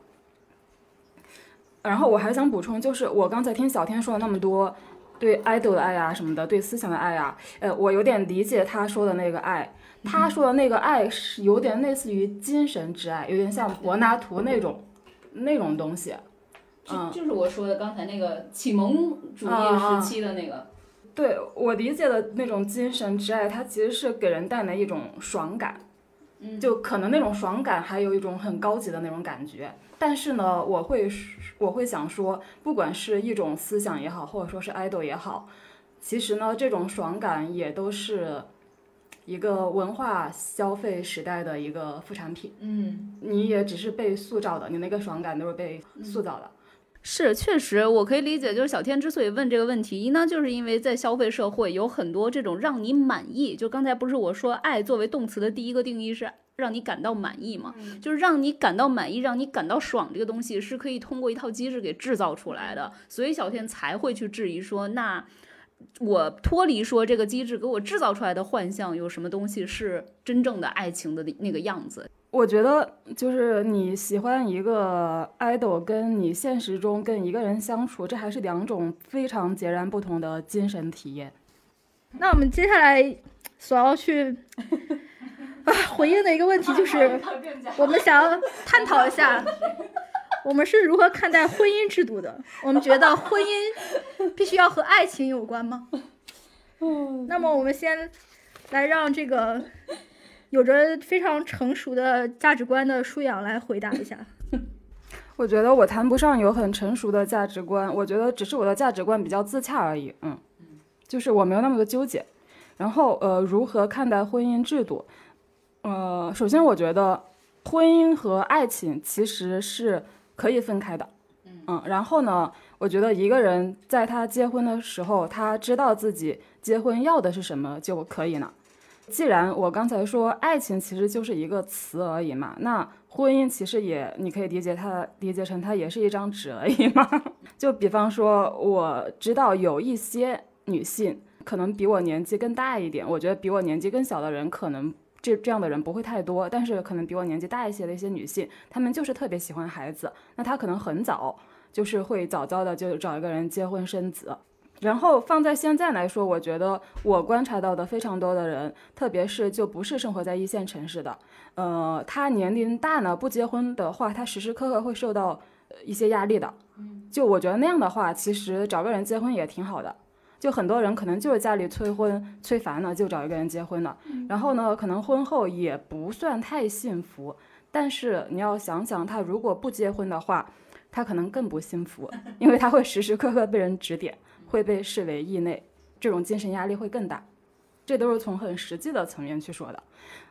然后我还想补充，就是我刚才听小天说了那么多对爱豆的爱呀什么的，对思想的爱呀，呃，我有点理解他说的那个爱。他说的那个爱是有点类似于精神之爱，有点像柏拉图那种那种东西。嗯，就是我说的刚才那个启蒙主义时期的那个。对我理解的那种精神之爱，它其实是给人带来一种爽感。嗯，就可能那种爽感还有一种很高级的那种感觉。但是呢，我会我会想说，不管是一种思想也好，或者说是 idol 也好，其实呢，这种爽感也都是。一个文化消费时代的一个副产品，嗯，你也只是被塑造的，你那个爽感都是被塑造的。是，确实，我可以理解，就是小天之所以问这个问题，应当，就是因为在消费社会有很多这种让你满意，就刚才不是我说爱作为动词的第一个定义是让你感到满意嘛，就是让你感到满意，让你感到爽，这个东西是可以通过一套机制给制造出来的，所以小天才会去质疑说那。我脱离说这个机制给我制造出来的幻象，有什么东西是真正的爱情的那个样子？我觉得就是你喜欢一个 idol，跟你现实中跟一个人相处，这还是两种非常截然不同的精神体验。那我们接下来所要去 啊回应的一个问题就 是，我们想要探讨一下，我们是如何看待婚姻制度的？我们觉得婚姻必须要和爱情有关吗？嗯那么我们先来让这个有着非常成熟的价值观的舒养来回答一下。我觉得我谈不上有很成熟的价值观，我觉得只是我的价值观比较自洽而已。嗯，就是我没有那么多纠结。然后呃，如何看待婚姻制度？呃，首先我觉得婚姻和爱情其实是可以分开的。嗯，然后呢，我觉得一个人在他结婚的时候，他知道自己结婚要的是什么就可以了。既然我刚才说爱情其实就是一个词而已嘛，那婚姻其实也你可以理解它理解成它也是一张纸而已嘛。就比方说，我知道有一些女性可能比我年纪更大一点，我觉得比我年纪更小的人可能这这样的人不会太多，但是可能比我年纪大一些的一些女性，她们就是特别喜欢孩子，那她可能很早就是会早早的就找一个人结婚生子。然后放在现在来说，我觉得我观察到的非常多的人，特别是就不是生活在一线城市的，呃，他年龄大呢，不结婚的话，他时时刻刻会受到呃一些压力的。就我觉得那样的话，其实找个人结婚也挺好的。就很多人可能就是家里催婚催烦了，就找一个人结婚了。然后呢，可能婚后也不算太幸福，但是你要想想，他如果不结婚的话，他可能更不幸福，因为他会时时刻刻被人指点。会被视为异类，这种精神压力会更大，这都是从很实际的层面去说的，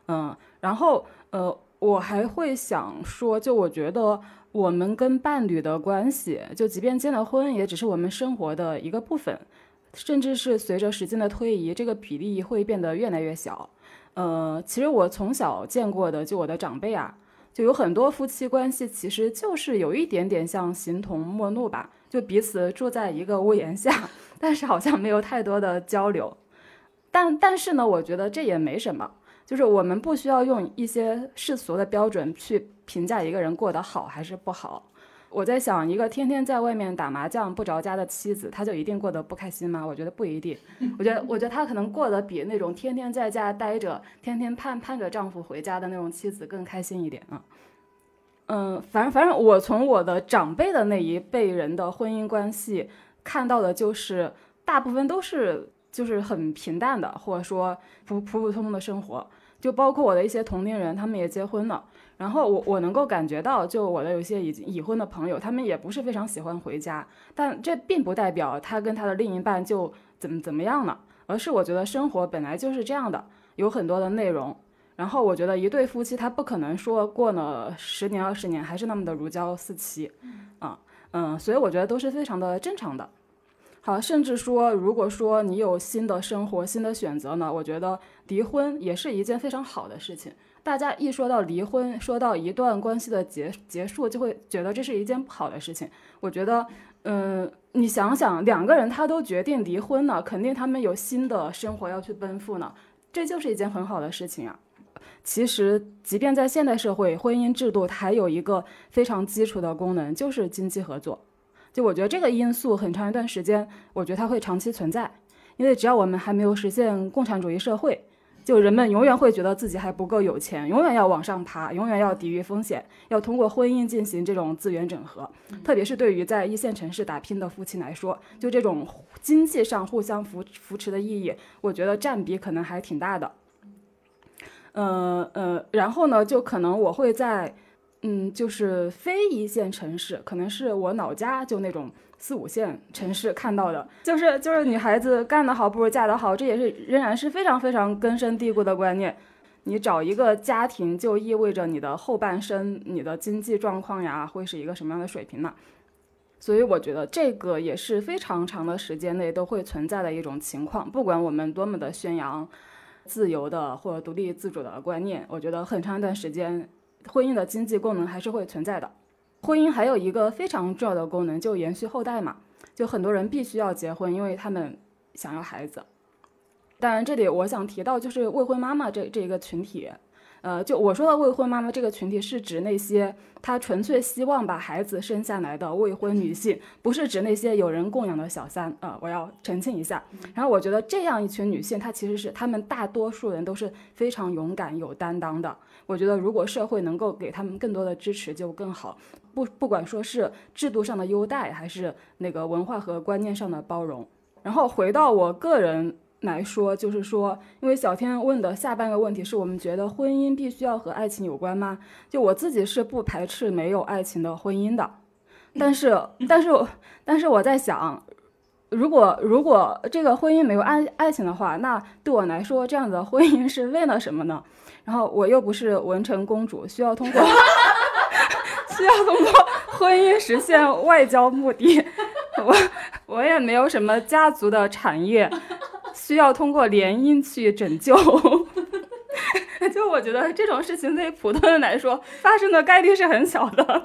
嗯，然后呃，我还会想说，就我觉得我们跟伴侣的关系，就即便结了婚，也只是我们生活的一个部分，甚至是随着时间的推移，这个比例会变得越来越小。呃，其实我从小见过的，就我的长辈啊，就有很多夫妻关系，其实就是有一点点像形同陌路吧。就彼此住在一个屋檐下，但是好像没有太多的交流。但但是呢，我觉得这也没什么，就是我们不需要用一些世俗的标准去评价一个人过得好还是不好。我在想，一个天天在外面打麻将不着家的妻子，她就一定过得不开心吗？我觉得不一定。我觉得，我觉得她可能过得比那种天天在家待着、天天盼盼着丈夫回家的那种妻子更开心一点啊。嗯，反正反正我从我的长辈的那一辈人的婚姻关系看到的就是，大部分都是就是很平淡的，或者说普普普通通的生活。就包括我的一些同龄人，他们也结婚了。然后我我能够感觉到，就我的有些已已婚的朋友，他们也不是非常喜欢回家，但这并不代表他跟他的另一半就怎么怎么样了，而是我觉得生活本来就是这样的，有很多的内容。然后我觉得一对夫妻他不可能说过了十年二十年还是那么的如胶似漆，啊嗯，所以我觉得都是非常的正常的。好，甚至说如果说你有新的生活、新的选择呢，我觉得离婚也是一件非常好的事情。大家一说到离婚，说到一段关系的结结束，就会觉得这是一件不好的事情。我觉得，嗯，你想想，两个人他都决定离婚了，肯定他们有新的生活要去奔赴呢，这就是一件很好的事情啊。其实，即便在现代社会，婚姻制度它还有一个非常基础的功能，就是经济合作。就我觉得这个因素很长一段时间，我觉得它会长期存在，因为只要我们还没有实现共产主义社会，就人们永远会觉得自己还不够有钱，永远要往上爬，永远要抵御风险，要通过婚姻进行这种资源整合。特别是对于在一线城市打拼的夫妻来说，就这种经济上互相扶扶持的意义，我觉得占比可能还挺大的。呃呃，然后呢，就可能我会在，嗯，就是非一线城市，可能是我老家就那种四五线城市看到的，就是就是女孩子干得好不如嫁得好，这也是仍然是非常非常根深蒂固的观念。你找一个家庭，就意味着你的后半生、你的经济状况呀，会是一个什么样的水平呢？所以我觉得这个也是非常长的时间内都会存在的一种情况，不管我们多么的宣扬。自由的或者独立自主的观念，我觉得很长一段时间，婚姻的经济功能还是会存在的。婚姻还有一个非常重要的功能，就延续后代嘛。就很多人必须要结婚，因为他们想要孩子。当然，这里我想提到就是未婚妈妈这这一个群体，呃，就我说的未婚妈妈这个群体是指那些她纯粹希望把孩子生下来的未婚女性，不是指那些有人供养的小三。呃，我要澄清一下。然后我觉得这样一群女性，她其实是她们大多数人都是非常勇敢、有担当的。我觉得如果社会能够给他们更多的支持就更好。不不管说是制度上的优待，还是那个文化和观念上的包容。然后回到我个人。来说，就是说，因为小天问的下半个问题是我们觉得婚姻必须要和爱情有关吗？就我自己是不排斥没有爱情的婚姻的，但是，但是，但是我在想，如果如果这个婚姻没有爱爱情的话，那对我来说，这样的婚姻是为了什么呢？然后我又不是文成公主，需要通过 需要通过婚姻实现外交目的，我我也没有什么家族的产业。需要通过联姻去拯救，就我觉得这种事情对普通人来说发生的概率是很小的。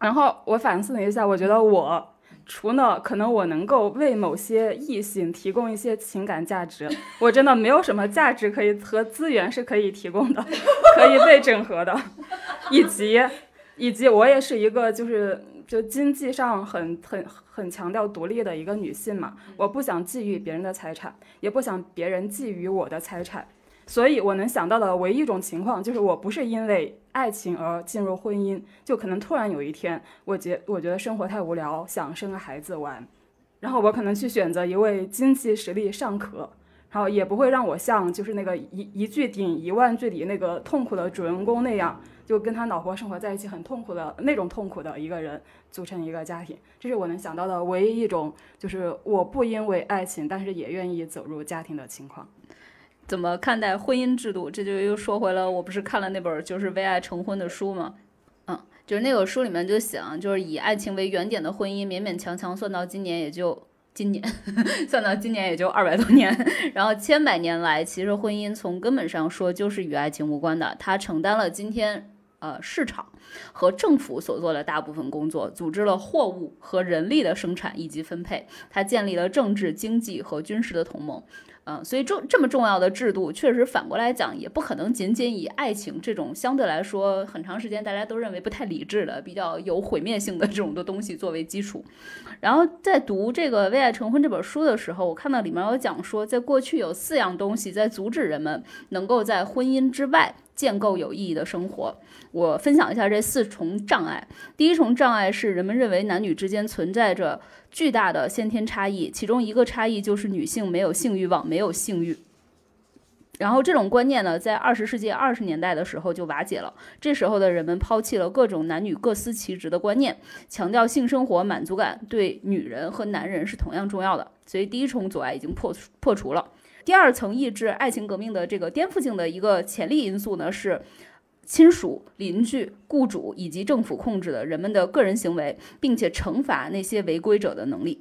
然后我反思了一下，我觉得我除了可能我能够为某些异性提供一些情感价值，我真的没有什么价值可以和资源是可以提供的，可以被整合的，以及以及我也是一个就是。就经济上很很很强调独立的一个女性嘛，我不想觊觎别人的财产，也不想别人觊觎我的财产，所以我能想到的唯一一种情况就是我不是因为爱情而进入婚姻，就可能突然有一天我觉我觉得生活太无聊，想生个孩子玩，然后我可能去选择一位经济实力尚可，然后也不会让我像就是那个一一句顶一万句里那个痛苦的主人公那样。就跟他老婆生活在一起很痛苦的那种痛苦的一个人组成一个家庭，这是我能想到的唯一一种，就是我不因为爱情，但是也愿意走入家庭的情况。怎么看待婚姻制度？这就又说回了，我不是看了那本就是为爱成婚的书吗？嗯，就是那本书里面就想，就是以爱情为原点的婚姻，勉勉强强算到今年也就今年，算到今年也就二百多年。然后千百年来，其实婚姻从根本上说就是与爱情无关的，它承担了今天。呃，市场和政府所做的大部分工作，组织了货物和人力的生产以及分配，他建立了政治、经济和军事的同盟。嗯，所以这这么重要的制度，确实反过来讲，也不可能仅仅以爱情这种相对来说很长时间大家都认为不太理智的、比较有毁灭性的这种的东西作为基础。然后在读这个《为爱成婚》这本书的时候，我看到里面有讲说，在过去有四样东西在阻止人们能够在婚姻之外建构有意义的生活。我分享一下这四重障碍。第一重障碍是人们认为男女之间存在着巨大的先天差异，其中一个差异就是女性没有性欲望，没有性欲。然后这种观念呢，在二十世纪二十年代的时候就瓦解了。这时候的人们抛弃了各种男女各司其职的观念，强调性生活满足感对女人和男人是同样重要的。所以第一重阻碍已经破破除了。第二层抑制爱情革命的这个颠覆性的一个潜力因素呢是。亲属、邻居、雇主以及政府控制的人们的个人行为，并且惩罚那些违规者的能力，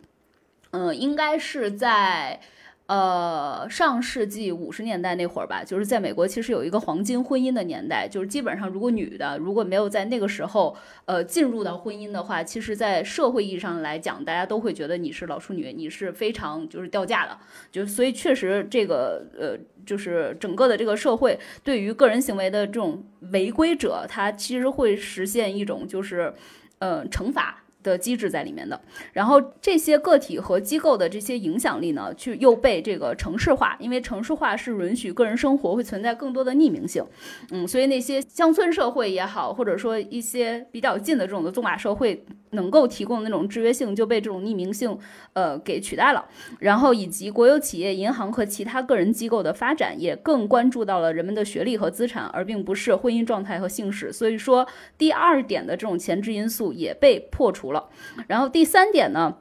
嗯，应该是在。呃，上世纪五十年代那会儿吧，就是在美国，其实有一个黄金婚姻的年代，就是基本上如果女的如果没有在那个时候呃进入到婚姻的话，其实，在社会意义上来讲，大家都会觉得你是老处女，你是非常就是掉价的，就所以确实这个呃，就是整个的这个社会对于个人行为的这种违规者，他其实会实现一种就是呃惩罚。的机制在里面的，然后这些个体和机构的这些影响力呢，去又被这个城市化，因为城市化是允许个人生活会存在更多的匿名性，嗯，所以那些乡村社会也好，或者说一些比较近的这种的纵马社会。能够提供的那种制约性就被这种匿名性，呃，给取代了。然后以及国有企业、银行和其他个人机构的发展，也更关注到了人们的学历和资产，而并不是婚姻状态和姓氏。所以说，第二点的这种前置因素也被破除了。然后第三点呢，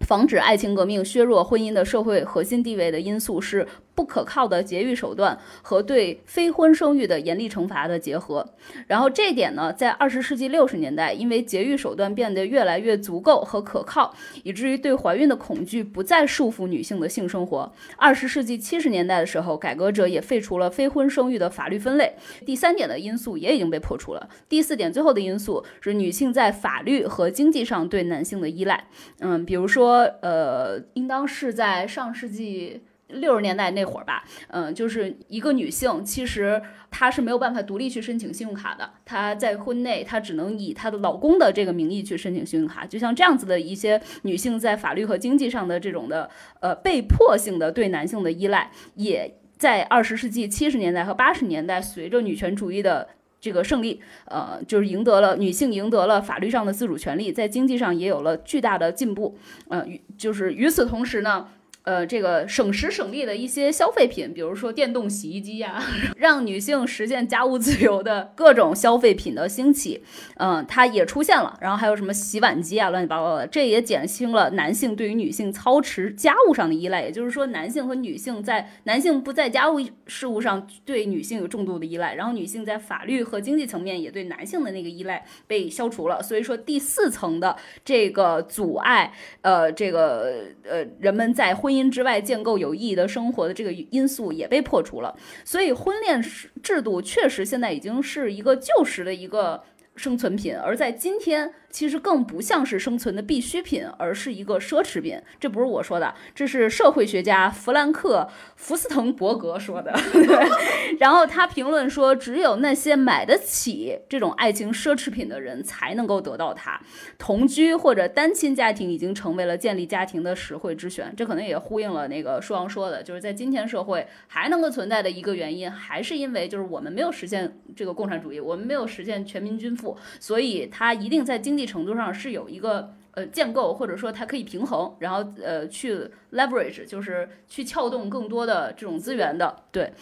防止爱情革命削弱婚姻的社会核心地位的因素是。不可靠的节育手段和对非婚生育的严厉惩罚的结合，然后这点呢，在二十世纪六十年代，因为节育手段变得越来越足够和可靠，以至于对怀孕的恐惧不再束缚女性的性生活。二十世纪七十年代的时候，改革者也废除了非婚生育的法律分类。第三点的因素也已经被破除了。第四点，最后的因素是女性在法律和经济上对男性的依赖。嗯，比如说，呃，应当是在上世纪。六十年代那会儿吧，嗯，就是一个女性，其实她是没有办法独立去申请信用卡的。她在婚内，她只能以她的老公的这个名义去申请信用卡。就像这样子的一些女性，在法律和经济上的这种的呃被迫性的对男性的依赖，也在二十世纪七十年代和八十年代，随着女权主义的这个胜利，呃，就是赢得了女性赢得了法律上的自主权利，在经济上也有了巨大的进步。呃，与就是与此同时呢。呃，这个省时省力的一些消费品，比如说电动洗衣机呀，让女性实现家务自由的各种消费品的兴起，嗯，它也出现了。然后还有什么洗碗机啊，乱七八糟的，这也减轻了男性对于女性操持家务上的依赖。也就是说，男性和女性在男性不在家务事务上对女性有重度的依赖，然后女性在法律和经济层面也对男性的那个依赖被消除了。所以说，第四层的这个阻碍，呃，这个呃，人们在婚。婚姻之外建构有意义的生活的这个因素也被破除了，所以婚恋制度确实现在已经是一个旧时的一个生存品，而在今天。其实更不像是生存的必需品，而是一个奢侈品。这不是我说的，这是社会学家弗兰克·福斯滕伯格说的。然后他评论说，只有那些买得起这种爱情奢侈品的人才能够得到它。同居或者单亲家庭已经成为了建立家庭的实惠之选。这可能也呼应了那个舒阳说的，就是在今天社会还能够存在的一个原因，还是因为就是我们没有实现这个共产主义，我们没有实现全民均富，所以它一定在经济。程度上是有一个呃建构，或者说它可以平衡，然后呃去 leverage，就是去撬动更多的这种资源的。对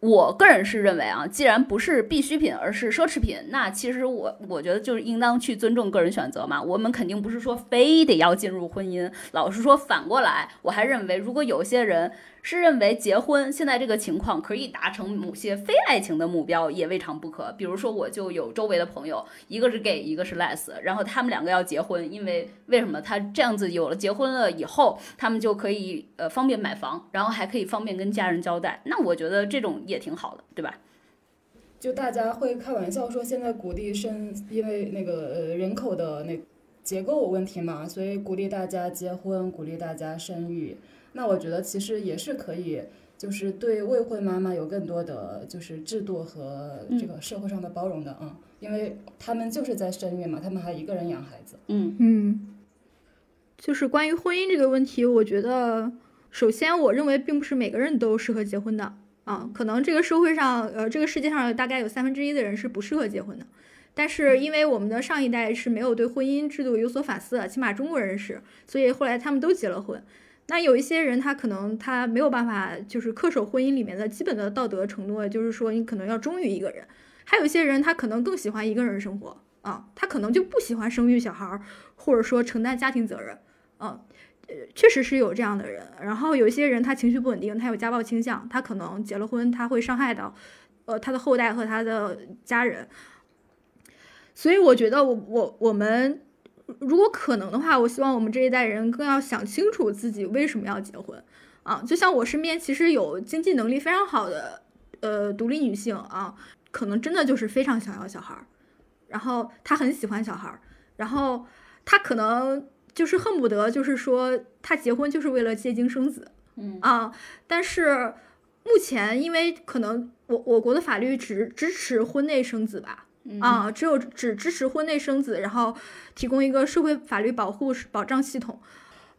我个人是认为啊，既然不是必需品，而是奢侈品，那其实我我觉得就是应当去尊重个人选择嘛。我们肯定不是说非得要进入婚姻，老实说，反过来，我还认为如果有些人。是认为结婚现在这个情况可以达成某些非爱情的目标，也未尝不可。比如说，我就有周围的朋友，一个是 gay，一个是 les，然后他们两个要结婚，因为为什么？他这样子有了结婚了以后，他们就可以呃方便买房，然后还可以方便跟家人交代。那我觉得这种也挺好的，对吧？就大家会开玩笑说，现在鼓励生，因为那个呃人口的那结构问题嘛，所以鼓励大家结婚，鼓励大家生育。那我觉得其实也是可以，就是对未婚妈妈有更多的就是制度和这个社会上的包容的啊，因为他们就是在生育嘛，他们还一个人养孩子。嗯嗯，就是关于婚姻这个问题，我觉得首先我认为并不是每个人都适合结婚的啊，可能这个社会上呃这个世界上大概有三分之一的人是不适合结婚的，但是因为我们的上一代是没有对婚姻制度有所反思，起码中国人是，所以后来他们都结了婚。那有一些人，他可能他没有办法，就是恪守婚姻里面的基本的道德承诺，就是说你可能要忠于一个人。还有一些人，他可能更喜欢一个人生活啊，他可能就不喜欢生育小孩，或者说承担家庭责任。嗯，确实是有这样的人。然后有一些人，他情绪不稳定，他有家暴倾向，他可能结了婚，他会伤害到，呃，他的后代和他的家人。所以我觉得，我我我们。如果可能的话，我希望我们这一代人更要想清楚自己为什么要结婚啊！就像我身边其实有经济能力非常好的呃独立女性啊，可能真的就是非常想要小孩儿，然后她很喜欢小孩儿，然后她可能就是恨不得就是说她结婚就是为了借精生子，嗯啊，但是目前因为可能我我国的法律只支持婚内生子吧。啊，只有只支持婚内生子，然后提供一个社会法律保护保障系统。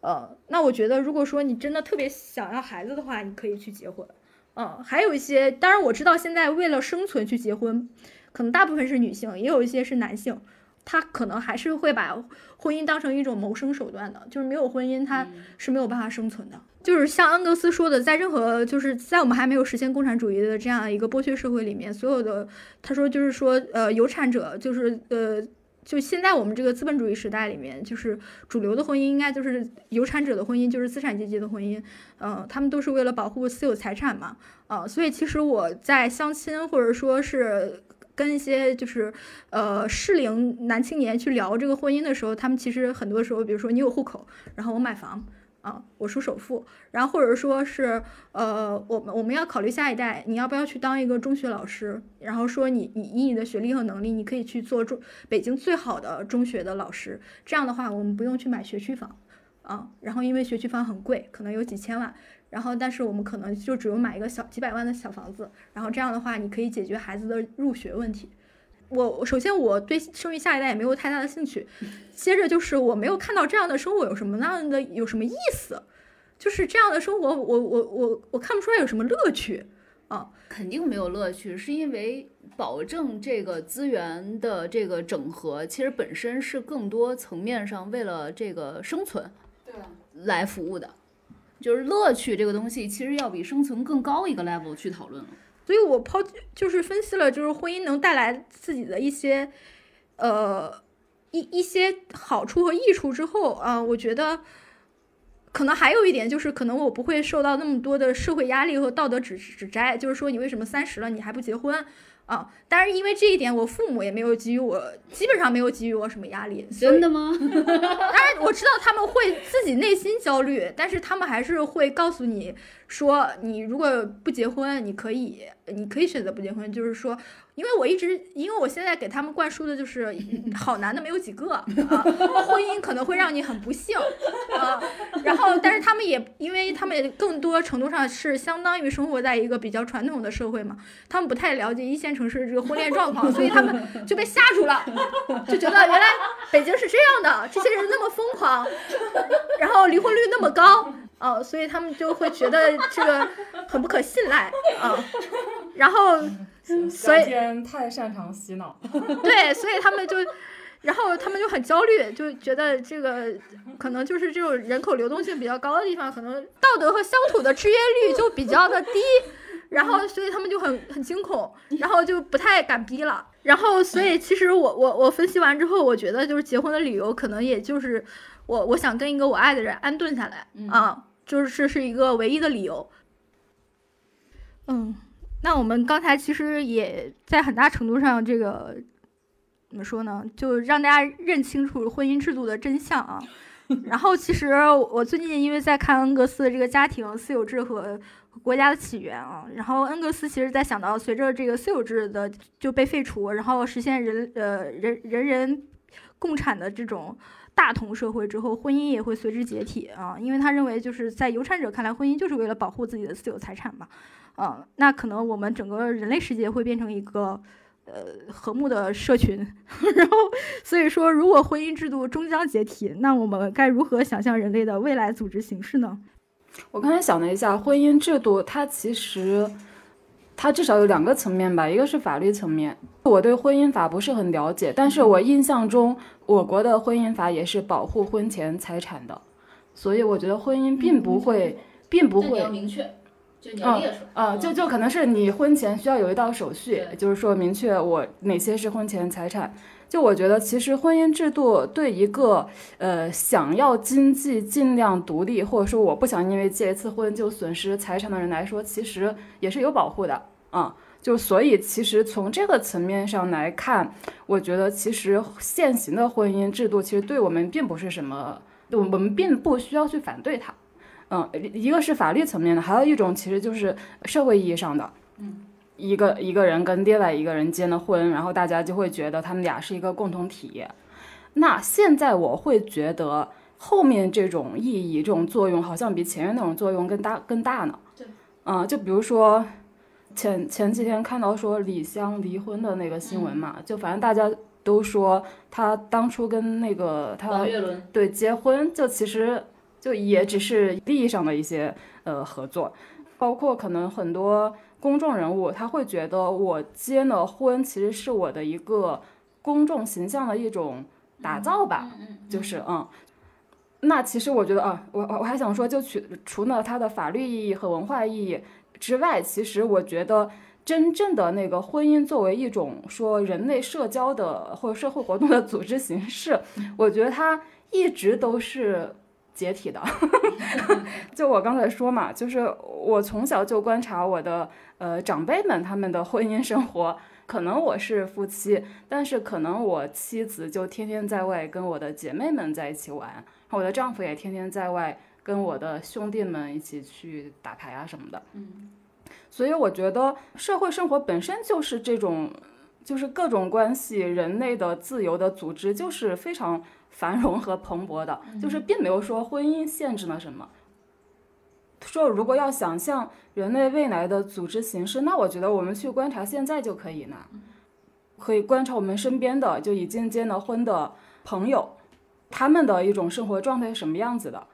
呃，那我觉得，如果说你真的特别想要孩子的话，你可以去结婚。嗯，还有一些，当然我知道现在为了生存去结婚，可能大部分是女性，也有一些是男性，他可能还是会把婚姻当成一种谋生手段的，就是没有婚姻他是没有办法生存的。就是像恩格斯说的，在任何就是在我们还没有实现共产主义的这样一个剥削社会里面，所有的他说就是说，呃，有产者就是呃，就现在我们这个资本主义时代里面，就是主流的婚姻应该就是有产者的婚姻，就是资产阶级的婚姻，嗯，他们都是为了保护私有财产嘛，啊，所以其实我在相亲或者说是跟一些就是呃适龄男青年去聊这个婚姻的时候，他们其实很多时候，比如说你有户口，然后我买房。啊，我出首付，然后或者说是，呃，我们我们要考虑下一代，你要不要去当一个中学老师？然后说你你以你的学历和能力，你可以去做中北京最好的中学的老师。这样的话，我们不用去买学区房，啊，然后因为学区房很贵，可能有几千万，然后但是我们可能就只有买一个小几百万的小房子，然后这样的话你可以解决孩子的入学问题。我首先我对生育下一代也没有太大的兴趣，接着就是我没有看到这样的生活有什么那样的有什么意思，就是这样的生活我我我我看不出来有什么乐趣啊，肯定没有乐趣，是因为保证这个资源的这个整合，其实本身是更多层面上为了这个生存对来服务的，就是乐趣这个东西，其实要比生存更高一个 level 去讨论了。所以我抛就是分析了，就是婚姻能带来自己的一些，呃，一一些好处和益处之后啊，我觉得可能还有一点就是，可能我不会受到那么多的社会压力和道德指指摘，就是说你为什么三十了你还不结婚？啊，但是因为这一点，我父母也没有给予我，基本上没有给予我什么压力。真的吗？当然我知道他们会自己内心焦虑，但是他们还是会告诉你说，你如果不结婚，你可以，你可以选择不结婚，就是说。因为我一直，因为我现在给他们灌输的就是 好男的没有几个 啊，婚姻可能会让你很不幸啊。然后，但是他们也，因为他们更多程度上是相当于生活在一个比较传统的社会嘛，他们不太了解一线城市这个婚恋状况，所以他们就被吓住了，就觉得原来北京是这样的，这些人那么疯狂，然后离婚率那么高啊，所以他们就会觉得这个很不可信赖啊，然后。所以太擅长洗脑，对，所以他们就，然后他们就很焦虑，就觉得这个可能就是这种人口流动性比较高的地方，可能道德和乡土的制约率就比较的低，然后所以他们就很很惊恐，然后就不太敢逼了。然后所以其实我我我分析完之后，我觉得就是结婚的理由可能也就是我我想跟一个我爱的人安顿下来啊，就是这是一个唯一的理由。嗯。那我们刚才其实也在很大程度上，这个怎么说呢？就让大家认清楚婚姻制度的真相啊。然后，其实我最近因为在看恩格斯的这个家庭私有制和国家的起源啊，然后恩格斯其实在想到随着这个私有制的就被废除，然后实现人呃人人人共产的这种大同社会之后，婚姻也会随之解体啊。因为他认为就是在有产者看来，婚姻就是为了保护自己的私有财产嘛。啊，那可能我们整个人类世界会变成一个，呃，和睦的社群。然后，所以说，如果婚姻制度终将解体，那我们该如何想象人类的未来组织形式呢？我刚才想了一下，婚姻制度它其实，它至少有两个层面吧，一个是法律层面。我对婚姻法不是很了解，但是我印象中，我国的婚姻法也是保护婚前财产的，所以我觉得婚姻并不会，并不会明确。嗯嗯，就就可能是你婚前需要有一道手续，就是说明确我哪些是婚前财产。就我觉得，其实婚姻制度对一个呃想要经济尽量独立，或者说我不想因为结一次婚就损失财产的人来说，其实也是有保护的啊。就所以，其实从这个层面上来看，我觉得其实现行的婚姻制度其实对我们并不是什么，我我们并不需要去反对它。嗯，一个是法律层面的，还有一种其实就是社会意义上的。嗯，一个一个人跟另外一个人结了婚，然后大家就会觉得他们俩是一个共同体。那现在我会觉得后面这种意义、这种作用，好像比前面那种作用更大更大呢。对。嗯，就比如说前前几天看到说李湘离婚的那个新闻嘛，就反正大家都说他当初跟那个他对结婚，就其实。就也只是利益上的一些呃合作，包括可能很多公众人物他会觉得我结了婚其实是我的一个公众形象的一种打造吧，就是嗯，那其实我觉得啊，我我我还想说，就除除了它的法律意义和文化意义之外，其实我觉得真正的那个婚姻作为一种说人类社交的或者社会活动的组织形式，我觉得它一直都是。解体的，就我刚才说嘛，就是我从小就观察我的呃长辈们他们的婚姻生活，可能我是夫妻，但是可能我妻子就天天在外跟我的姐妹们在一起玩，我的丈夫也天天在外跟我的兄弟们一起去打牌啊什么的。嗯，所以我觉得社会生活本身就是这种就是各种关系，人类的自由的组织就是非常繁荣和蓬勃的，就是并没有说婚姻限制了什么。说如果要想象人类未来的组织形式，那我觉得我们去观察现在就可以呢，可以观察我们身边的就已经结了婚的朋友，他们的一种生活状态是什么样子的。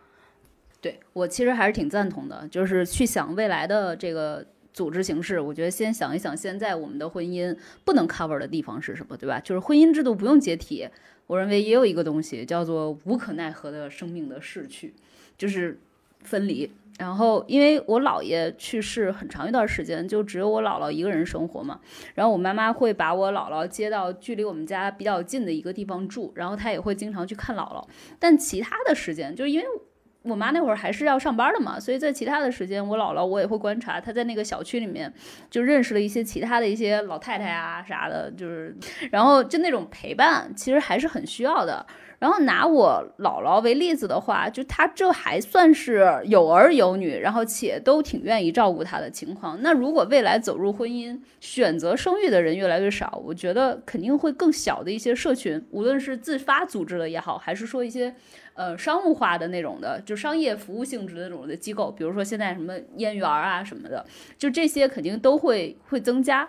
对我其实还是挺赞同的，就是去想未来的这个组织形式。我觉得先想一想现在我们的婚姻不能 cover 的地方是什么，对吧？就是婚姻制度不用解体，我认为也有一个东西叫做无可奈何的生命的逝去，就是分离。然后，因为我姥爷去世很长一段时间，就只有我姥姥一个人生活嘛。然后我妈妈会把我姥姥接到距离我们家比较近的一个地方住，然后她也会经常去看姥姥。但其他的时间，就是因为我妈那会儿还是要上班的嘛，所以在其他的时间，我姥姥我也会观察她在那个小区里面就认识了一些其他的一些老太太啊啥的，就是然后就那种陪伴，其实还是很需要的。然后拿我姥姥为例子的话，就她这还算是有儿有女，然后且都挺愿意照顾她的情况。那如果未来走入婚姻，选择生育的人越来越少，我觉得肯定会更小的一些社群，无论是自发组织的也好，还是说一些呃商务化的那种的，就商业服务性质的那种的机构，比如说现在什么燕园啊什么的，就这些肯定都会会增加。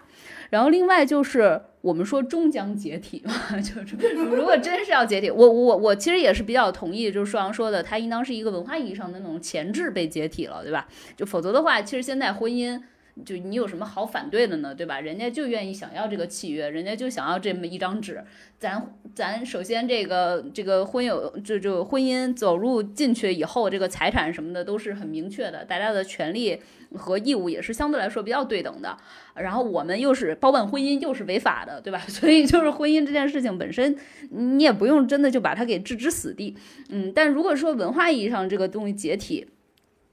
然后另外就是我们说终将解体嘛，就是如果真是要解体，我我我其实也是比较同意，就是舒阳说的，它应当是一个文化意义上的那种前置被解体了，对吧？就否则的话，其实现在婚姻。就你有什么好反对的呢？对吧？人家就愿意想要这个契约，人家就想要这么一张纸。咱咱首先这个这个婚有就就婚姻走入进去以后，这个财产什么的都是很明确的，大家的权利和义务也是相对来说比较对等的。然后我们又是包办婚姻，又是违法的，对吧？所以就是婚姻这件事情本身，你也不用真的就把它给置之死地。嗯，但如果说文化意义上这个东西解体。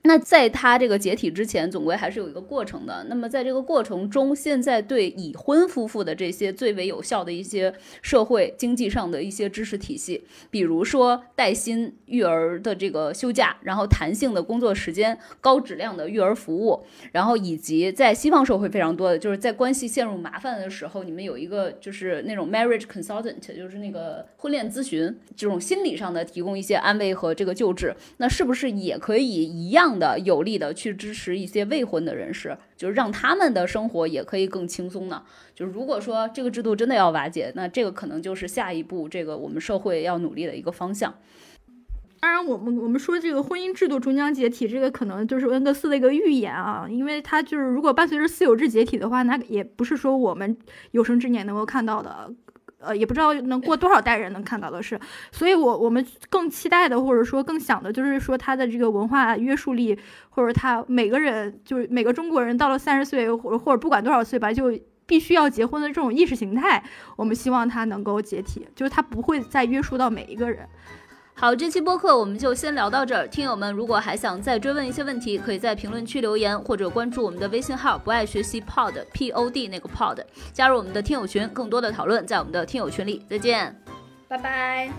那在它这个解体之前，总归还是有一个过程的。那么在这个过程中，现在对已婚夫妇的这些最为有效的一些社会经济上的一些支持体系，比如说带薪育儿的这个休假，然后弹性的工作时间，高质量的育儿服务，然后以及在西方社会非常多的，就是在关系陷入麻烦的时候，你们有一个就是那种 marriage consultant，就是那个婚恋咨询，这种心理上的提供一些安慰和这个救治，那是不是也可以一样？的有力的去支持一些未婚的人士，就是让他们的生活也可以更轻松呢。就是如果说这个制度真的要瓦解，那这个可能就是下一步这个我们社会要努力的一个方向。当然，我们我们说这个婚姻制度终将解体，这个可能就是恩格斯的一个预言啊，因为他就是如果伴随着私有制解体的话，那也不是说我们有生之年能够看到的。呃，也不知道能过多少代人能看到的事，所以我我们更期待的，或者说更想的，就是说他的这个文化约束力，或者他每个人就是每个中国人到了三十岁，或者或者不管多少岁吧，就必须要结婚的这种意识形态，我们希望他能够解体，就是他不会再约束到每一个人。好，这期播客我们就先聊到这儿。听友们，如果还想再追问一些问题，可以在评论区留言，或者关注我们的微信号“不爱学习 Pod P O D” 那个 Pod，加入我们的听友群，更多的讨论在我们的听友群里。再见，拜拜。